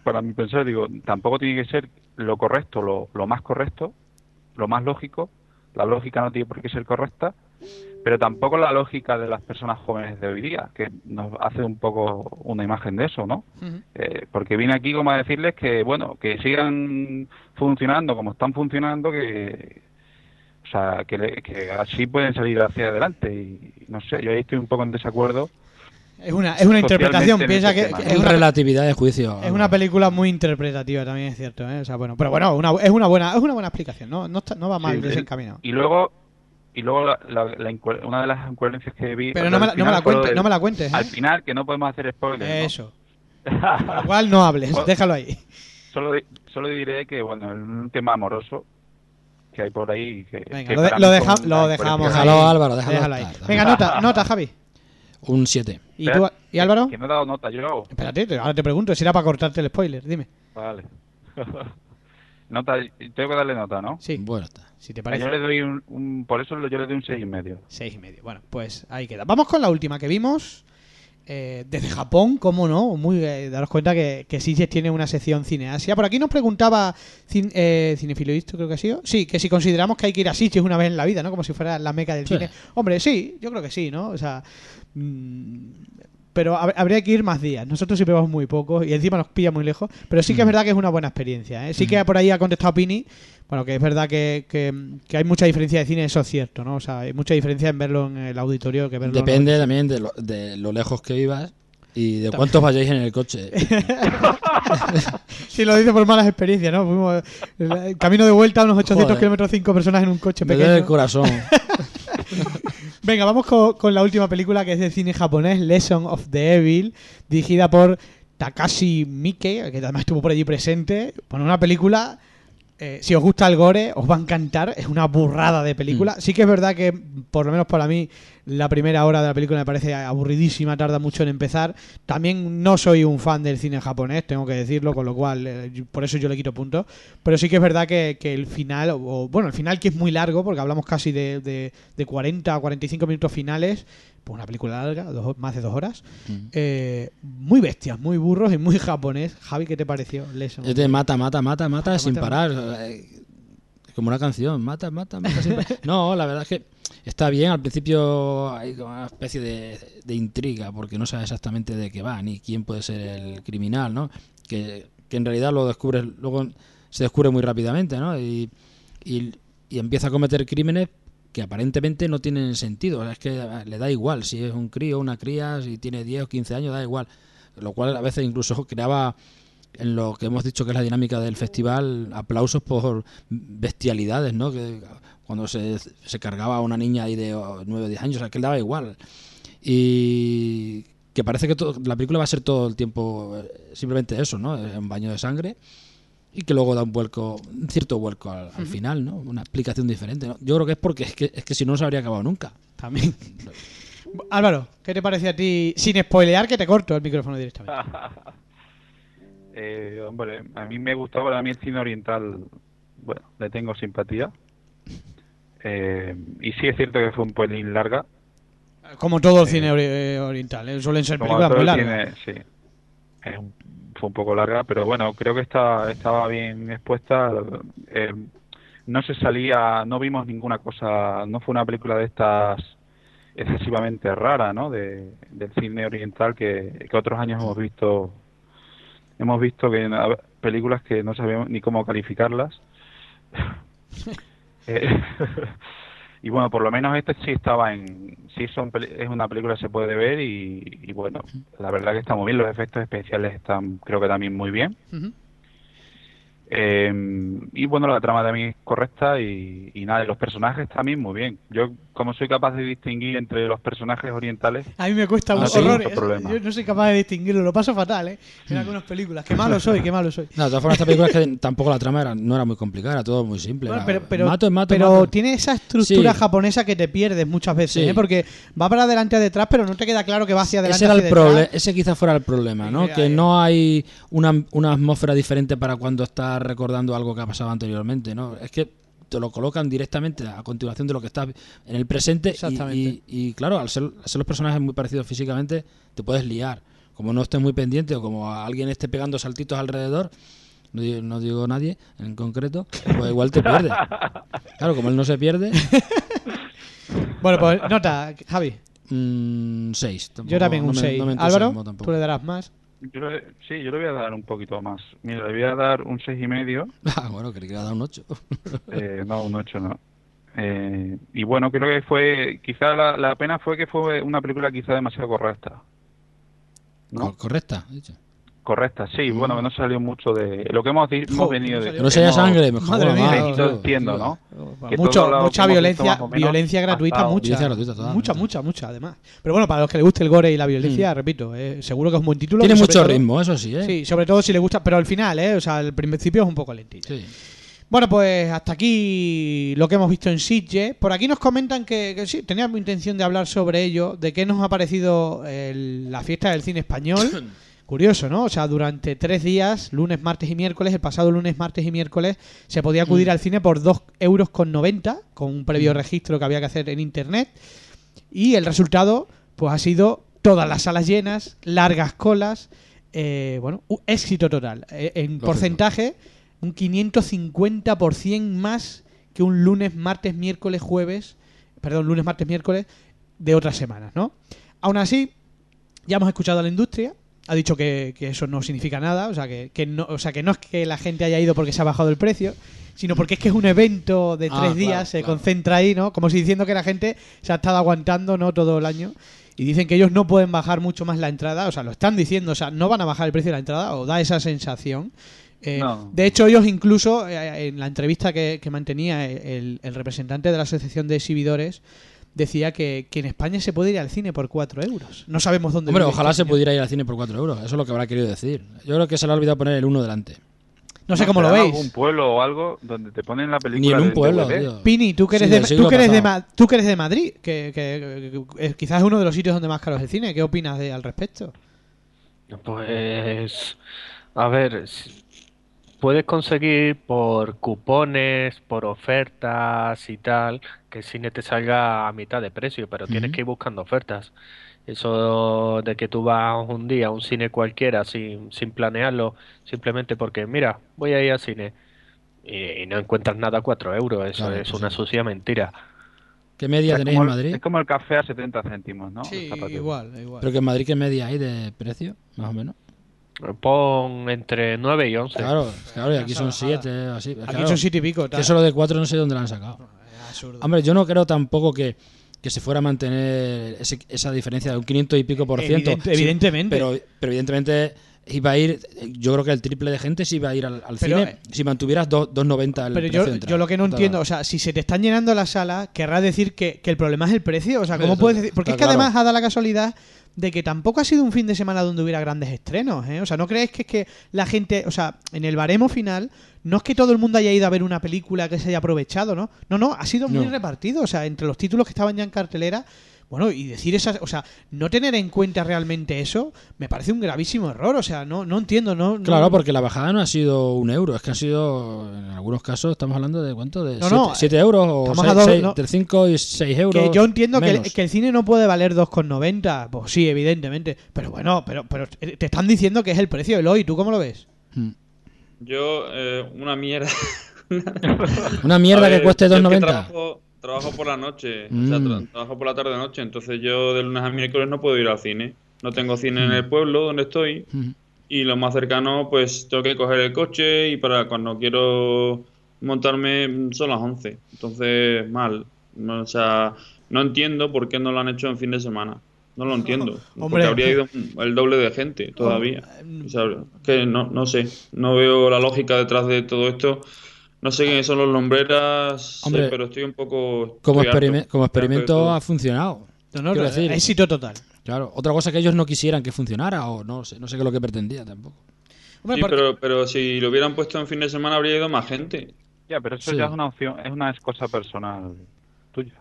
para mi pensar, digo, tampoco tiene que ser lo correcto, lo, lo más correcto, lo más lógico, la lógica no tiene por qué ser correcta, pero tampoco la lógica de las personas jóvenes de hoy día, que nos hace un poco una imagen de eso, ¿no? Eh, porque vine aquí como a decirles que bueno que sigan funcionando como están funcionando que sea que, le- que así pueden salir hacia adelante y no sé yo ahí estoy un poco en desacuerdo Es una, es una interpretación. En Piensa este que, ¿no? es, una, relatividad de juicio. es una película muy interpretativa, también es cierto. ¿eh? O sea, bueno, pero bueno, una- es una buena es una buena explicación. No, no, está- no va mal Sí, desencaminado. y luego y luego la- la- una de las incoherencias que vi Pero no me, al la, no me la del- no me la cuentes. al ¿eh? final que no podemos hacer spoilers ¿no? Eso. Lo cual no hables, Bueno. déjalo ahí. solo solo diré que bueno un tema amoroso que hay por ahí que, Venga, que lo, de- lo deja- lo dejamos ahí. Déjalo, Álvaro, déjalo ahí. estar. Venga, nota, nota, Javi. Un 7. ¿Y, tú, ¿Y Álvaro? que no he dado nota yo Espérate, te- ahora te pregunto, si era para cortarte el spoiler, dime. Vale. nota, tengo que darle nota, ¿no? Sí, Bueno, está. si te Yo parece. le doy un, un- por eso yo le doy un seis y medio. Seis y medio. Bueno, pues ahí queda. Vamos con la última que vimos. Eh, desde Japón, cómo no, muy eh, daros cuenta que, que Sitges tiene una sección Cineasia. Por aquí nos preguntaba cin, eh, creo que ha sido. Sí, que si consideramos que hay que ir a Sitges una vez en la vida, ¿no? Como si fuera la meca del Sí. cine. Hombre, sí, yo creo que sí, ¿no? O sea, mm, pero hab- habría que ir más días. Nosotros siempre vamos muy poco y encima nos pilla muy lejos. Pero sí que es verdad que es una buena experiencia. ¿eh? Sí que por ahí ha contestado Pini. Bueno, que es verdad que, que- que hay mucha diferencia de cine, eso es cierto, ¿no? O sea, hay mucha diferencia en verlo en el auditorio que verlo en- Depende también de lo, de lo lejos que vivas y de cuántos vayáis en el coche. Sí, lo dice por malas experiencias, ¿no? Fuimos el camino de vuelta a unos 800 Joder. kilómetros, cinco personas en un coche Me duele el pequeño. corazón. Venga, vamos con, con la última película que es de cine japonés, Lesson of the Evil, dirigida por Takashi Miike, que además estuvo por allí presente. Bueno, una película, eh, si os gusta el gore, os va a encantar. Es una burrada de película. Sí que es verdad que, por lo menos para mí, la primera hora de la película me parece aburridísima, tarda mucho en empezar. También no soy un fan del cine japonés, tengo que decirlo, con lo cual, eh, por eso yo le quito puntos. Pero sí que es verdad que, que el final, o bueno, el final que es muy largo, porque hablamos casi de, de, de 40 a 45 minutos finales, pues una película larga, dos- más de dos horas. Mm. Eh, muy bestias, muy burros y muy japonés. Javi, ¿qué te pareció? Lesson? Es de mata, mata, mata, mata sin mata. parar. Eh, Como una canción, mata, mata, mata parar. No, la verdad es que está bien. Al principio hay como una especie de, de intriga porque no sabes exactamente de qué va ni quién puede ser el criminal, ¿no? Que, que en realidad lo descubres, luego se descubre muy rápidamente, ¿no? Y, y, y empieza a cometer crímenes que aparentemente no tienen sentido. O sea, es que le da igual si es un crío o una cría, si tiene 10 o 15 años, da igual. Lo cual a veces incluso creaba en lo que hemos dicho que es la dinámica del festival, aplausos por bestialidades, ¿no? Que cuando se, se cargaba a una niña ahí de 9 o 10 años, o sea, que le daba igual. Y que parece que todo- la película va a ser todo el tiempo eh, simplemente eso, ¿no? Eh, Un baño de sangre y que luego da un vuelco, un cierto vuelco al, al final, ¿no? Una explicación diferente, ¿no? Yo creo que es porque es que, es que si no, no se habría acabado nunca. También. Álvaro, ¿qué te parece a ti? Sin spoilear, que te corto el micrófono directamente. Eh, hombre, a mí me gustó, a mí el cine oriental, bueno, le tengo simpatía. Eh, y sí es cierto que fue un pelín larga. Como todo el cine ori- eh, oriental, ¿eh? suelen ser películas muy largas. cine, sí. Es un- fue un poco larga, pero bueno, creo que está, estaba bien expuesta. Eh, no se salía, no vimos ninguna cosa, no fue una película de estas excesivamente rara, ¿no? De, del cine oriental que, que otros años hemos visto. Hemos visto que películas que no sabíamos ni cómo calificarlas. Eh, y bueno, por lo menos este sí estaba en. Sí, son, es una película que se puede ver y, y bueno, la verdad que está muy bien. Los efectos especiales están, creo que también muy bien. Ujú. Eh, y bueno, la trama también es correcta y, y nada, y los personajes también muy bien. Yo, como soy capaz de distinguir entre los personajes orientales, A mí me cuesta un No tengo horror. ¿eh? problema. Yo no soy capaz de distinguirlo, lo paso fatal, ¿eh? En algunas películas. Qué malo soy, qué malo soy. No, de todas formas, esta película es que tampoco la trama era, no era muy complicada, era todo muy simple. Bueno, pero pero, mato, mato, pero mato. tiene esa estructura Sí. japonesa que te pierdes muchas veces, Sí. ¿eh? Porque va para adelante y detrás, pero no te queda claro que va hacia adelante. Ese, era el detrás. ese quizás fuera el problema, ¿no? Que no hay una, una atmósfera diferente para cuando estás recordando algo que ha pasado anteriormente, ¿no? Es que te lo colocan directamente a continuación de lo que estás en el presente y- Exactamente. y, y, claro, al ser, al ser los personajes muy parecidos físicamente, te puedes liar. Como no estés muy pendiente o como alguien esté pegando saltitos alrededor, no digo, no digo nadie en concreto, pues igual te pierdes. Claro, como él no se pierde, Bueno, pues nota, Javi. un 6. Yo también un 6. Álvaro, tú le darás más. Yo le- sí, yo le voy a dar un poquito más. Mira, le voy a dar un seis y medio. Ah, bueno, que le iba a dar un 8. Eh, no, un 8 no. Eh, y bueno, creo que fue, quizá la, la pena fue que fue una película quizá demasiado correcta. ¿No? Correcta, he dicho. Correcta, sí, bueno, que no salió mucho de lo que hemos, venido no de... no se haya hemos- sangre, mejor. Madre mía. entiendo. ¿no? Que Mucho, lo mucha violencia, violencia gratuita, mucha. Violencia gratuita, mucha, mucha, mucha, además. Pero bueno, para los que les guste el gore y la violencia, repito, eh, seguro que es un buen título. Tiene mucho todo- ritmo, eso sí, ¿eh? Sí, sobre todo si le gusta, pero al final, ¿eh? O sea, al principio es un poco lentito. Sí. Bueno, pues hasta aquí lo que hemos visto en Sitges. Por aquí nos comentan que, que sí, teníamos intención de hablar sobre ello, de qué nos ha parecido el- la fiesta del cine español. Curioso, ¿no? O sea, durante tres días, lunes, martes y miércoles, el pasado lunes, martes y miércoles, se podía acudir al cine por 2 euros con 90, con un previo registro que había que hacer en internet. Y el resultado, pues ha sido todas las salas llenas, largas colas, eh, bueno, un éxito total. Eh, en Lógico. porcentaje, un 550% más que un lunes, martes, miércoles, jueves, perdón, lunes, martes, miércoles de otras semanas, ¿no? Aún así, ya hemos escuchado a la industria, ha dicho que, que eso no significa nada, o sea que, que no, o sea que no es que la gente haya ido porque se ha bajado el precio, sino porque es que es un evento de Ah, tres claro, días, se claro. concentra ahí, ¿no? Como si diciendo que la gente se ha estado aguantando, ¿no? Todo el año. Y dicen que ellos no pueden bajar mucho más la entrada, o sea, lo están diciendo, o sea, no van a bajar el precio de la entrada, o da esa sensación. Eh, No. De hecho, ellos incluso, eh, en la entrevista que, que mantenía el, el representante de la Asociación de Exhibidores, decía que, que en España se puede ir al cine por 4 euros. No sabemos dónde Hombre, ojalá se pudiera ir al cine por 4 euros. Eso es lo que habrá querido decir. Yo creo que se le ha olvidado poner el 1 delante. No sé cómo lo ¿será veis. algún pueblo o algo donde te ponen la película Ni en un del pueblo, tío. Pini, tú que eres, de, tú que eres, de, tú que eres de Madrid, que, que- que- que quizás es uno de los sitios donde más caro es el cine. ¿Qué opinas de, al respecto? Pues, a ver, si- puedes conseguir por cupones, por ofertas y tal, que el cine te salga a mitad de precio, pero tienes que ir buscando ofertas. Eso de que tú vas un día a un cine cualquiera sin, sin planearlo, simplemente porque, mira, voy a ir al cine y, y no encuentras nada a 4 euros, eso Claro, es una sucia mentira. ¿Qué media Es tenéis como en el- Madrid? Es como el café a 70 céntimos, ¿no? Sí, igual, igual. Pero que en Madrid, ¿qué media hay de precio? Más o menos. Pon entre 9 y 11. Claro, claro, y aquí son salvajada. 7, así. Aquí claro. son siete y pico. Que tal. eso lo de 4 no sé dónde lo han sacado. Absurdo. Hombre, yo no creo tampoco que, que se fuera a mantener ese- esa diferencia de un 500 y pico por ciento. Evidente- evidentemente. Pero, pero evidentemente iba a ir, yo creo que el triple de gente sí iba a ir al, al Pero, cine eh, si mantuvieras dos- 2,90 el Pero precio yo, de entrada. yo lo que no entiendo, o sea, si se te están llenando las salas, querrá decir que, que el problema es el precio. O sea, ¿cómo puedes decir? Porque es que claro. además ha dado la casualidad de que tampoco ha sido un fin de semana donde hubiera grandes estrenos, ¿eh? O sea, ¿no crees que es que la gente, o sea, en el baremo final, no es que todo el mundo haya ido a ver una película que se haya aprovechado, ¿no? No, no, ha sido muy No. repartido. O sea, entre los títulos que estaban ya en cartelera, bueno, y decir esas, o sea, no tener en cuenta realmente eso, me parece un gravísimo error. O sea, no, no entiendo, no. no- Claro, porque la bajada no ha sido un euro, es que ha sido, en algunos casos, estamos hablando de cuánto, de No, 7 no, eh, euros o estamos seis- a dos- seis- no. entre 5 y 6 euros. Que yo entiendo que el, menos. que el cine no puede valer 2,90. Pues sí, evidentemente. Pero bueno, pero, pero te están diciendo que es el precio del hoy. ¿Tú cómo lo ves? Mm. Yo, eh, una mierda. Una mierda ver, que cueste yo es 2,90. Trabajo, por la noche, o sea, Mm. tra- trabajo por la tarde-noche, entonces yo de lunes a miércoles no puedo ir al cine. No tengo cine en el pueblo donde estoy Mm. y lo más cercano pues tengo que coger el coche y para cuando quiero montarme mm, son las 11. Entonces, mal. No, O sea, no entiendo por qué no lo han hecho en fin de semana. No lo entiendo. Hombre. Porque habría ido el doble de gente todavía. O sea, que no, no sé. No veo la lógica detrás de todo esto. No sé quiénes son los lombreras, sé, Hombre, pero estoy un poco. Como, experime- como experimento ha funcionado. No, no, decir- éxito total. Claro, otra cosa que ellos no quisieran que funcionara o no sé, no sé qué es lo que pretendía tampoco. Hombre, Sí, porque- pero, pero si lo hubieran puesto en fin de semana habría ido más gente. Ya, pero eso Sí. ya es una opción, es una cosa personal tuya.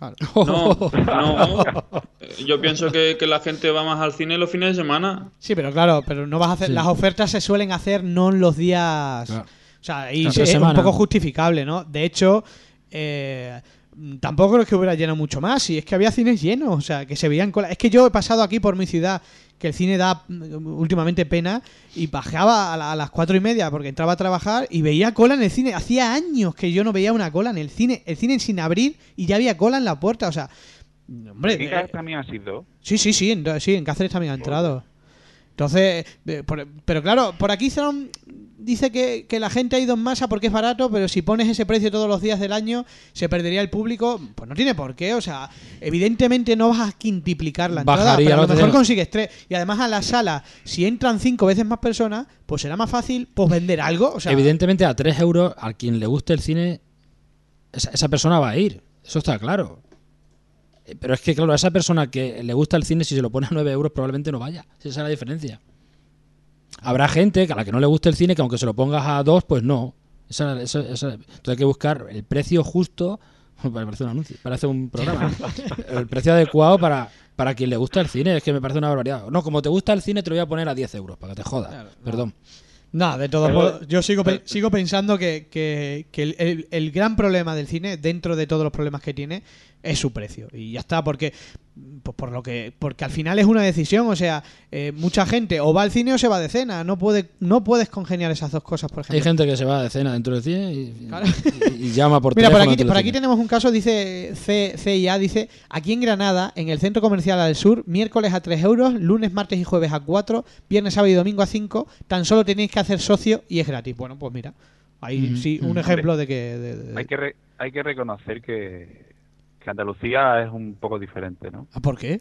No, no. Yo pienso que, que la gente va más al cine los fines de semana. Sí, pero claro, pero no vas a hacer. Sí. Las ofertas se suelen hacer no en los días. Claro. O sea, y es un poco justificable, ¿no? De hecho, eh, tampoco creo que hubiera llenado mucho más. Y es que había cines llenos, o sea, que se veían cola. Es que yo he pasado aquí por mi ciudad, que el cine da mm, últimamente pena, y bajaba a, la- a las cuatro y media porque entraba a trabajar y veía cola en el cine. Hacía años que yo no veía una cola en el cine. El cine sin abrir y ya había cola en la puerta, o sea. Hombre, ¿Qué eh, casos también ha sido? Sí, sí, sí, en, sí, en Cáceres también ha entrado. Entonces, eh, por- pero claro, por aquí Zalón dice que, que la gente ha ido en masa porque es barato, pero si pones ese precio todos los días del año, se perdería el público. Pues no tiene por qué, o sea, evidentemente no vas a quintuplicar la entrada, Bajaría pero a lo mejor consigues tres. Y además a la sala, si entran cinco veces más personas, pues será más fácil pues vender algo. O sea, Evidentemente a 3 euros, a quien le guste el cine, esa, esa persona va a ir. Eso está claro. Eh, Pero es que, claro, a esa persona que le gusta el cine, si se lo pone a 9 euros, probablemente no vaya. Esa es la diferencia. Habrá gente a la que no le guste el cine, que aunque se lo pongas a 2, pues no. Esa- esa- esa- Entonces hay que buscar el precio justo. Parece un anuncio, parece un programa. ¿no? el precio adecuado para, para quien le gusta el cine. Es que me parece una barbaridad. No, como te gusta el cine, te lo voy a poner a 10 euros, para que te jodas. Perdón. No, de todos modos, yo sigo, pe- sigo pensando que, que- que el, el- el gran problema del cine, dentro de todos los problemas que tiene, es su precio. Y ya está, porque pues por lo que porque al final es una decisión. O sea, eh, mucha gente o va al cine o se va de cena. No puede no puedes congeniar esas dos cosas, por ejemplo. Hay gente que se va de cena dentro del cine y, Claro. y- y llama por Mira, por teléfono aquí, por aquí cine. tenemos un caso, dice C, CIA, dice, aquí en Granada, en el Centro Comercial al Sur, miércoles a 3 euros, lunes, martes y jueves a 4, viernes, sábado y domingo a 5, tan solo tenéis que hacer socio y es gratis. Bueno, pues mira, ahí sí, un ejemplo de que... de- de- Hay que, re- hay que reconocer que, que Andalucía es un poco diferente, ¿no? ¿Ah, ¿Por qué?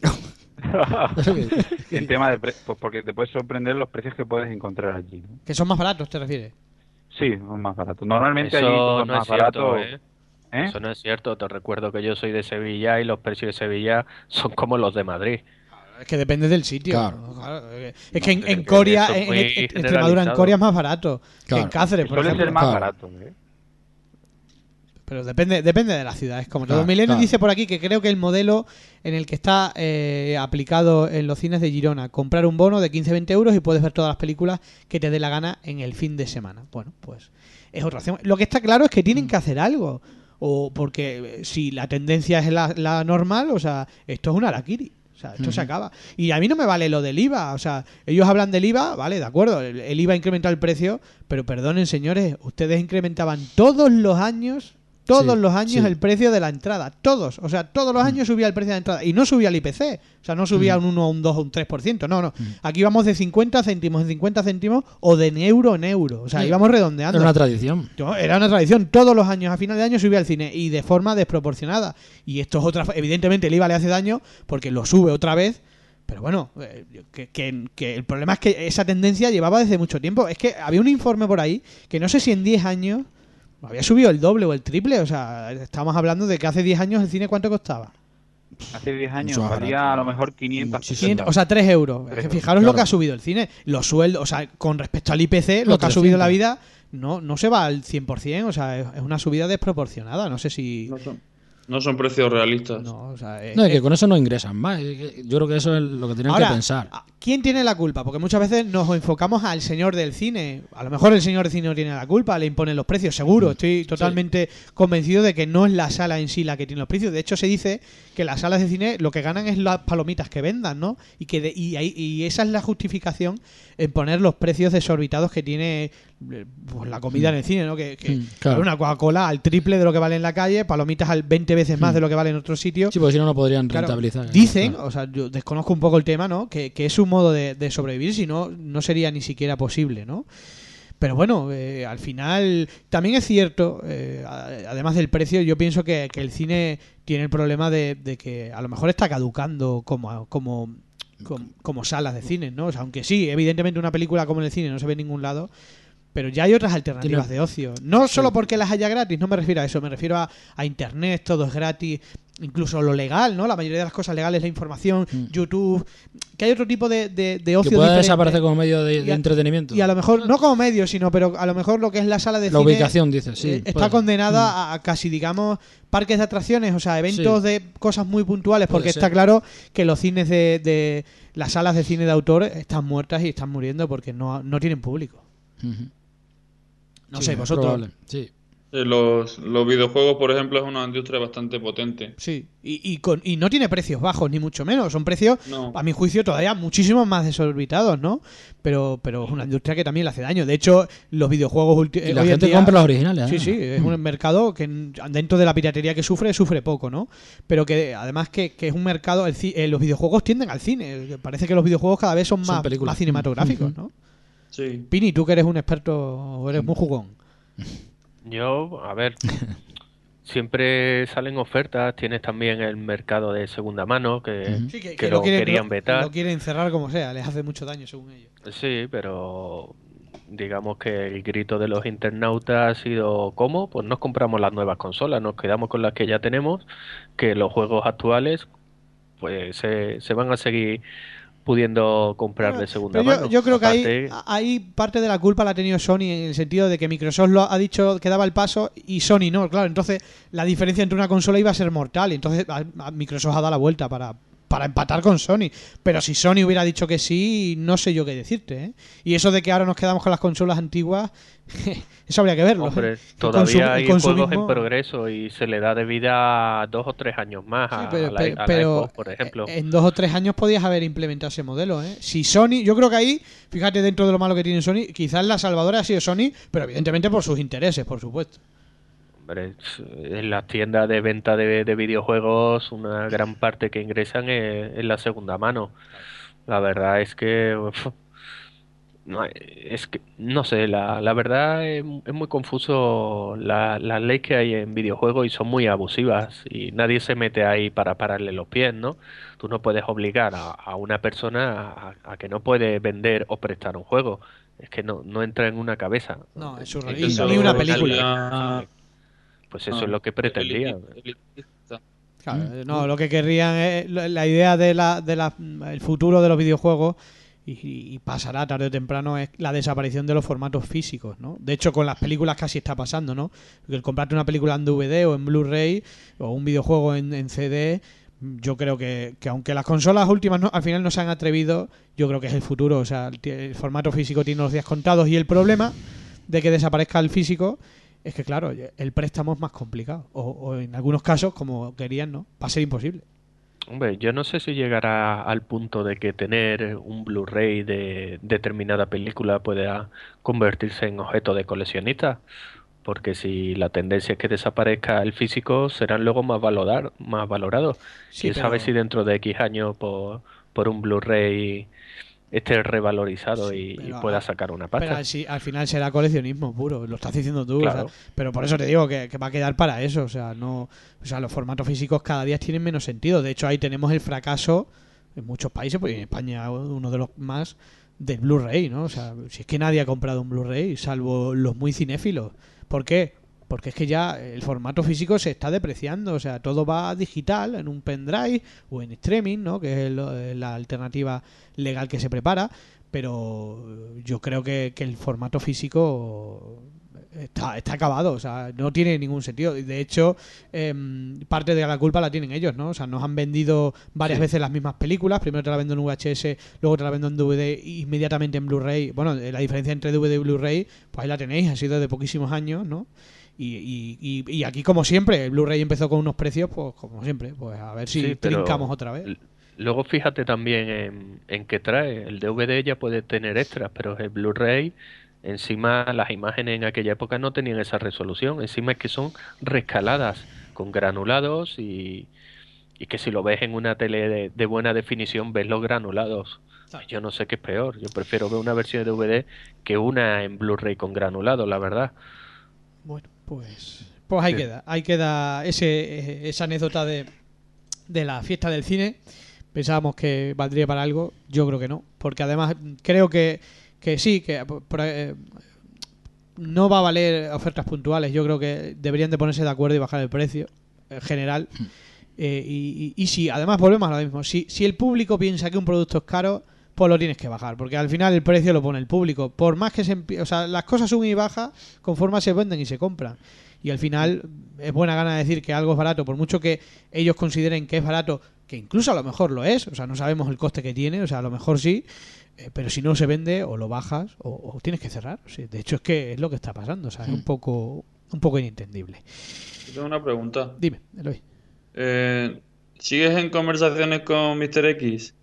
en tema de pre- pues porque te puedes sorprender los precios que puedes encontrar allí. ¿no? que son más baratos, ¿te refieres? Sí, son más baratos. Normalmente Eso allí no más es cierto. ¿eh? ¿eh? Eso no es cierto. Te recuerdo que yo soy de Sevilla y los precios de Sevilla son como los de Madrid. Es que depende del sitio. Claro. Claro, Es que en, No, en Coria, en, muy en- en Extremadura, en. Coria es más barato que en. Cáceres, por Suele ejemplo. ser más Claro. barato. ¿eh? Pero depende, depende de la ciudad. Es como todo. Claro, Milenio claro. dice por aquí que creo que el modelo en el que está eh, aplicado en los cines de Girona, comprar un bono de 15-20 euros y puedes ver todas las películas que te dé la gana en el fin de semana. Bueno, pues es otra opción. Lo que está claro es que tienen que hacer algo. O porque eh, si la tendencia es la, la normal, o sea, esto es un araquiri. O sea, esto se acaba. Y a mí no me vale lo del IVA. O sea, ellos hablan del IVA, vale, de acuerdo. El, el IVA ha incrementado el precio, pero perdonen, señores, ustedes incrementaban todos los años, todos Sí, los años sí. el precio de la entrada. Todos. O sea, todos los años subía el precio de la entrada. Y no subía el IPC. O sea, no subía un 1, un 2 o un 3%. No, no. Aquí vamos de 50 céntimos en 50 céntimos o de euro en euro. O sea, Sí. íbamos redondeando. Era una tradición. Era una tradición, todos los años, a final de año subía el cine y de forma desproporcionada. Y esto es otra. Evidentemente, el IVA le hace daño porque lo sube otra vez. Pero bueno, eh, que, que- que el problema es que esa tendencia llevaba desde mucho tiempo. Es que había un informe por ahí que no sé si en 10 años había subido el doble o el triple. O sea, estamos hablando de que hace 10 años el cine cuánto costaba. Hace 10 años valía barato. a lo mejor 500 Sí, sí, 500, o sea, 3 euros. Fijaros lo que ha subido el cine. Los sueldos, o sea, con respecto al IPC, lo que ha subido 300. la vida no, no se va al 100%. O sea, es, es una subida desproporcionada. No sé si. No son, no son precios realistas. No, o sea, es- No, es que es- con eso no ingresan más. Yo creo que eso es lo que tienen Ahora, que pensar. ¿quién tiene la culpa? Porque muchas veces nos enfocamos al señor del cine. A lo mejor el señor del cine no tiene la culpa, le imponen los precios, Mm. seguro. Estoy totalmente convencido de que no es la sala en sí la que tiene los precios. De hecho, se dice que las salas de cine lo que ganan es las palomitas que vendan, ¿no? Y que de- y, ahí- y esa es la justificación en poner los precios desorbitados que tiene eh, pues, la comida en el cine, ¿no? Que, que Mm, claro. una Coca-Cola al triple de lo que vale en la calle, palomitas al 20 veces más de lo que vale en otros sitios. Sí, porque si no, no podrían Claro, rentabilizar. dicen, Claro. o sea, yo desconozco un poco el tema, ¿no? Que, que es un modo de, de sobrevivir, si no, no sería ni siquiera posible, ¿no? Pero bueno, eh, al final también es cierto, eh, además del precio, yo pienso que, que el cine tiene el problema de, de que a lo mejor está caducando como, como, como, como salas de cine, ¿no? O sea, aunque sí, evidentemente una película como en el cine no se ve en ningún lado, pero ya hay otras alternativas de ocio. No solo porque las haya gratis, no me refiero a eso, me refiero a, a internet, todo es gratis, incluso lo legal, ¿no? La mayoría de las cosas legales, la información, Mm. YouTube, que hay otro tipo de, de, de Que ocio pueda diferente. desaparecer como medio de, de entretenimiento. Y a lo mejor, no como medio, sino, pero a lo mejor lo que es la sala de la cine ubicación, dices, sí. eh, está puede- condenada Mm. a, a casi, digamos, parques de atracciones, o sea, eventos de cosas muy puntuales, Puede porque está claro que los cines de, de- las salas de cine de autor están muertas y están muriendo porque no, no tienen público. Ujú. No Sí, sé, vosotros. probable, Sí. Eh, Los, los videojuegos, por ejemplo, es una industria bastante potente. Sí, y, y, con, y no tiene precios bajos, ni mucho menos. Son precios, No. a mi juicio, todavía muchísimo más desorbitados, ¿no? Pero, pero es una industria que también le hace daño. De hecho, los videojuegos Y la hoy gente día- compra los originales. Sí, ¿eh? sí, es un mercado que en- dentro de la piratería que sufre, sufre poco, ¿no? Pero que además que, que es un mercado, el eh, los videojuegos tienden al cine. Parece que los videojuegos cada vez son más, cinematográficos. ¿no? Sí. Pini, tú que eres un experto, eres muy jugón. Yo, a ver, siempre salen ofertas. Tienes también el mercado de segunda mano que. Sí, que lo quieren- querían lo- vetar. Lo quieren cerrar como sea, les hace mucho daño según ellos. Sí, pero digamos que el grito de los internautas ha sido ¿cómo? Pues nos compramos las nuevas consolas, nos quedamos con las que ya tenemos, que los juegos actuales pues se, se van a seguir pudiendo comprar de segunda yo, mano. yo creo que ahí, parte de la culpa la ha tenido Sony en el sentido de que Microsoft lo ha dicho que daba el paso y Sony no, claro. Entonces la diferencia entre una consola iba a ser mortal. y Entonces a- a Microsoft ha dado la vuelta para, para empatar con Sony. Pero si Sony hubiera dicho que sí, no sé yo qué decirte. ¿eh? Y eso de que ahora nos quedamos con las consolas antiguas, eso habría que verlo. Hombre, ¿eh? El todavía hay juegos en progreso y se le da de vida dos o tres años más Sí, a, pero, a la, pe- a la pero, Xbox, por ejemplo. eh, en dos o tres años podías haber implementado ese modelo, ¿eh? Si Sony, yo creo que ahí, fíjate dentro de lo malo que tiene Sony, quizás la salvadora ha sido Sony, pero evidentemente por sus intereses, por supuesto. Hombre, en las tiendas de venta de, de videojuegos, una gran parte que ingresan es, es la segunda mano. La verdad es que. uf, no, es que, no sé, la, la verdad es, es muy confuso la- las leyes que hay en videojuegos y son muy abusivas y nadie se mete ahí para pararle los pies, ¿no? Tú no puedes obligar a, a una persona a, a que no puede vender o prestar un juego. Es que no, no entra en una cabeza. No, es surrealista. Ni una película. Pues eso Ah, es lo que pretendía. Claro, Mm. no, lo que querrían es la la idea de la, de la, el futuro de los videojuegos y, y pasará tarde o temprano es la desaparición de los formatos físicos, ¿no? De hecho, con las películas casi está pasando, ¿no? El comprarte una película en DVD o en Blu-ray o un videojuego en, en CD, yo creo que, que aunque las consolas últimas no- al final no se han atrevido, yo creo que es el futuro. O sea, el, el formato físico tiene los días contados y el problema de que desaparezca el físico es que, claro, el préstamo es más complicado. O, o en algunos casos, como querían, ¿no? Va a ser imposible. Hombre, yo no sé si llegará al punto de que tener un Blu-ray de determinada película pueda convertirse en objeto de coleccionista, porque si la tendencia es que desaparezca el físico, serán luego más valorar, más valorados. Sí, Quién pero- sabe si dentro de X años por, por un Blu-ray esté revalorizado Sí, y, y pero pueda a- sacar una Pero pasta. al, si- al final será coleccionismo puro, lo estás diciendo tú. o sea, Claro. pero por eso te digo que, que va a quedar para eso. O sea, no, o sea, los formatos físicos cada día tienen menos sentido. De hecho, ahí tenemos el fracaso en muchos países, pues en España uno de los más del Blu-ray, ¿no? O sea, si es que nadie ha comprado un Blu-ray, salvo los muy cinéfilos. ¿Por qué? Porque es que ya el formato físico se está depreciando, o sea, todo va digital, en un pendrive o en streaming, ¿no? Que es lo- la alternativa legal que se prepara, pero yo creo que, que el formato físico está, está acabado, o sea, no tiene ningún sentido. De hecho, em, parte de la culpa la tienen ellos, ¿no? O sea, nos han vendido varias Sí. veces las mismas películas, primero te la vendo en VHS, luego te la vendo en DVD inmediatamente en Blu-ray. Bueno, eh, la diferencia entre DVD y Blu-ray, pues ahí la tenéis, ha sido de poquísimos años, ¿no? Y, y, y- y aquí, como siempre, el Blu-ray empezó con unos precios, pues como siempre, pues a ver si Sí, trincamos otra vez. Luego fíjate también en, en qué trae. El DVD ya puede tener extras, pero el Blu-ray, encima las imágenes en aquella época no tenían esa resolución. Encima es que son rescaladas con granulados y, y que si lo ves en una tele de, de buena definición ves los granulados. Yo no sé qué es peor. Yo prefiero ver una versión de DVD que una en Blu-ray con granulado, la verdad. Bueno, pues, pues ahí Sí. queda. Ahí queda ese, esa anécdota de, de la fiesta del cine. Pensábamos que valdría para algo. Yo creo que no. Porque además creo que, que sí, que por- eh, no va a valer ofertas puntuales. Yo creo que deberían de ponerse de acuerdo y bajar el precio en general. Eh, y, y- y si, además volvemos a lo mismo, si, si el público piensa que un producto es caro, pues lo tienes que bajar, porque al final el precio lo pone el público. Por más que se o sea, las cosas suben y bajan conforme se venden y se compran. Y al final es buena gana decir que algo es barato, por mucho que ellos consideren que es barato, que incluso a lo mejor lo es, o sea, no sabemos el coste que tiene, o sea, a lo mejor sí, eh, pero si no se vende o lo bajas o, o tienes que cerrar. Sí, de hecho es que es lo que está pasando, o sea, es un poco un poco inentendible. Yo tengo una pregunta. Dime, Eloy. Eh, ¿Sigues en conversaciones con Mr. X?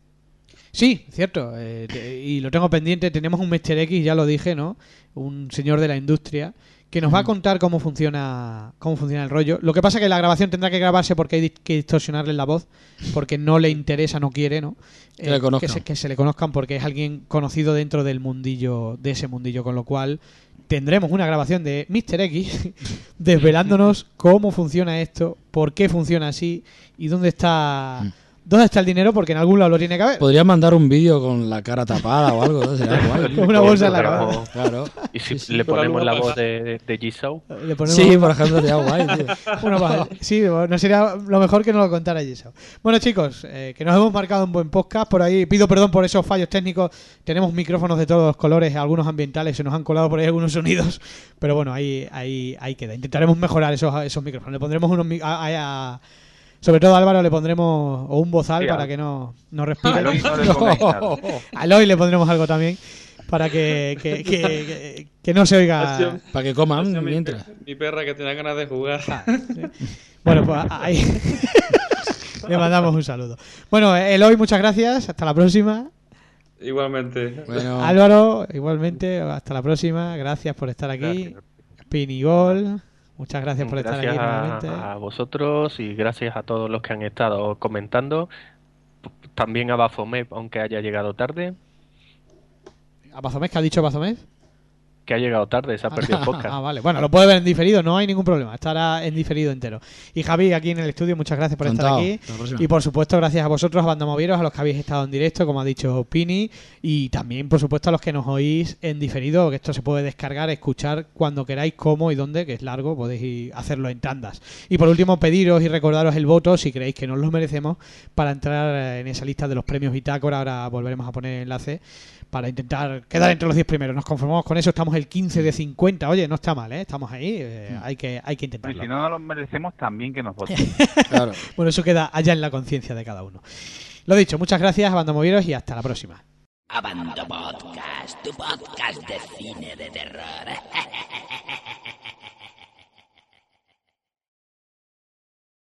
Sí, cierto. eh, te- y lo tengo pendiente. Tenemos un Mr. X, ya lo dije, ¿no? Un señor de la industria que nos va a contar cómo funciona cómo funciona el rollo. Lo que pasa que la grabación tendrá que grabarse porque hay que distorsionarle la voz, porque no le interesa, no quiere, ¿no? Eh, Que le conozcan. se, que se le conozcan porque es alguien conocido dentro del mundillo, de ese mundillo, con lo cual tendremos una grabación de Mr. X desvelándonos cómo funciona esto, por qué funciona así y dónde está Mm. Dónde está el dinero, porque en algún lado lo tiene que haber. Podrías mandar un vídeo con la cara tapada o algo, ¿no? Sería guay. tío. Con una bolsa en la cabeza. Claro. Y si Sí, sí. le ponemos la voz de, de, Jisoo, ponemos Sí, por ejemplo, sería guay, tío. Bueno, vale. Sí, no sería lo mejor que no lo contara eso. Bueno, chicos, eh, que nos hemos marcado un buen podcast. Por ahí pido perdón por esos fallos técnicos. Tenemos micrófonos de todos los colores, algunos ambientales, se nos han colado por ahí algunos sonidos. Pero bueno, ahí, ahí, ahí queda. Intentaremos mejorar esos, esos micrófonos. Le pondremos unos. mi- a- a- a- sobre todo a Álvaro le pondremos o un bozal Sí, para que no, no A respire. Eloy no le nada. A Eloy le pondremos algo también para que, que, que, que- que no se oiga. Para que coman mientras. mi perra que tenía ganas de jugar. Bueno, pues ahí le mandamos un saludo. Bueno, Eloy, muchas gracias. Hasta la próxima. Igualmente. Bueno, Álvaro, igualmente. Hasta la próxima. Gracias por estar aquí. Gracias. Pinigol, muchas gracias por estar aquí gracias nuevamente. a, a vosotros y gracias a todos los que han estado comentando. También a Bafomep, aunque haya llegado tarde. ¿A Bazomés? ¿Qué ha dicho Bazomés? Que ha llegado tarde, se ha perdido el podcast. Ah, vale. Bueno, lo puede ver en diferido, no hay ningún problema. Estará en diferido entero. Y Javi, aquí en el estudio, muchas gracias por estar aquí. Y por supuesto, gracias a vosotros, a Bandamovieros, a los que habéis estado en directo, como ha dicho Pini. Y también, por supuesto, a los que nos oís en diferido, que esto se puede descargar, escuchar cuando queráis, cómo y dónde, que es largo, podéis ir- hacerlo en tandas. Y por último, pediros y recordaros el voto, si creéis que nos lo merecemos, para entrar en esa lista de los premios Bitácora. Ahora volveremos a poner enlace para intentar quedar entre los 10 primeros. Nos conformamos con eso, estamos el 15 de 50. Oye, no está mal, ¿eh? Estamos ahí, eh, hay, que, hay que Y intentarlo. si no nos lo merecemos, también que nos voten. Claro. Bueno, eso queda allá en la conciencia de cada uno. Lo dicho, muchas gracias, Bandamovieros, y hasta la próxima. Abando Podcast, tu podcast de cine de terror.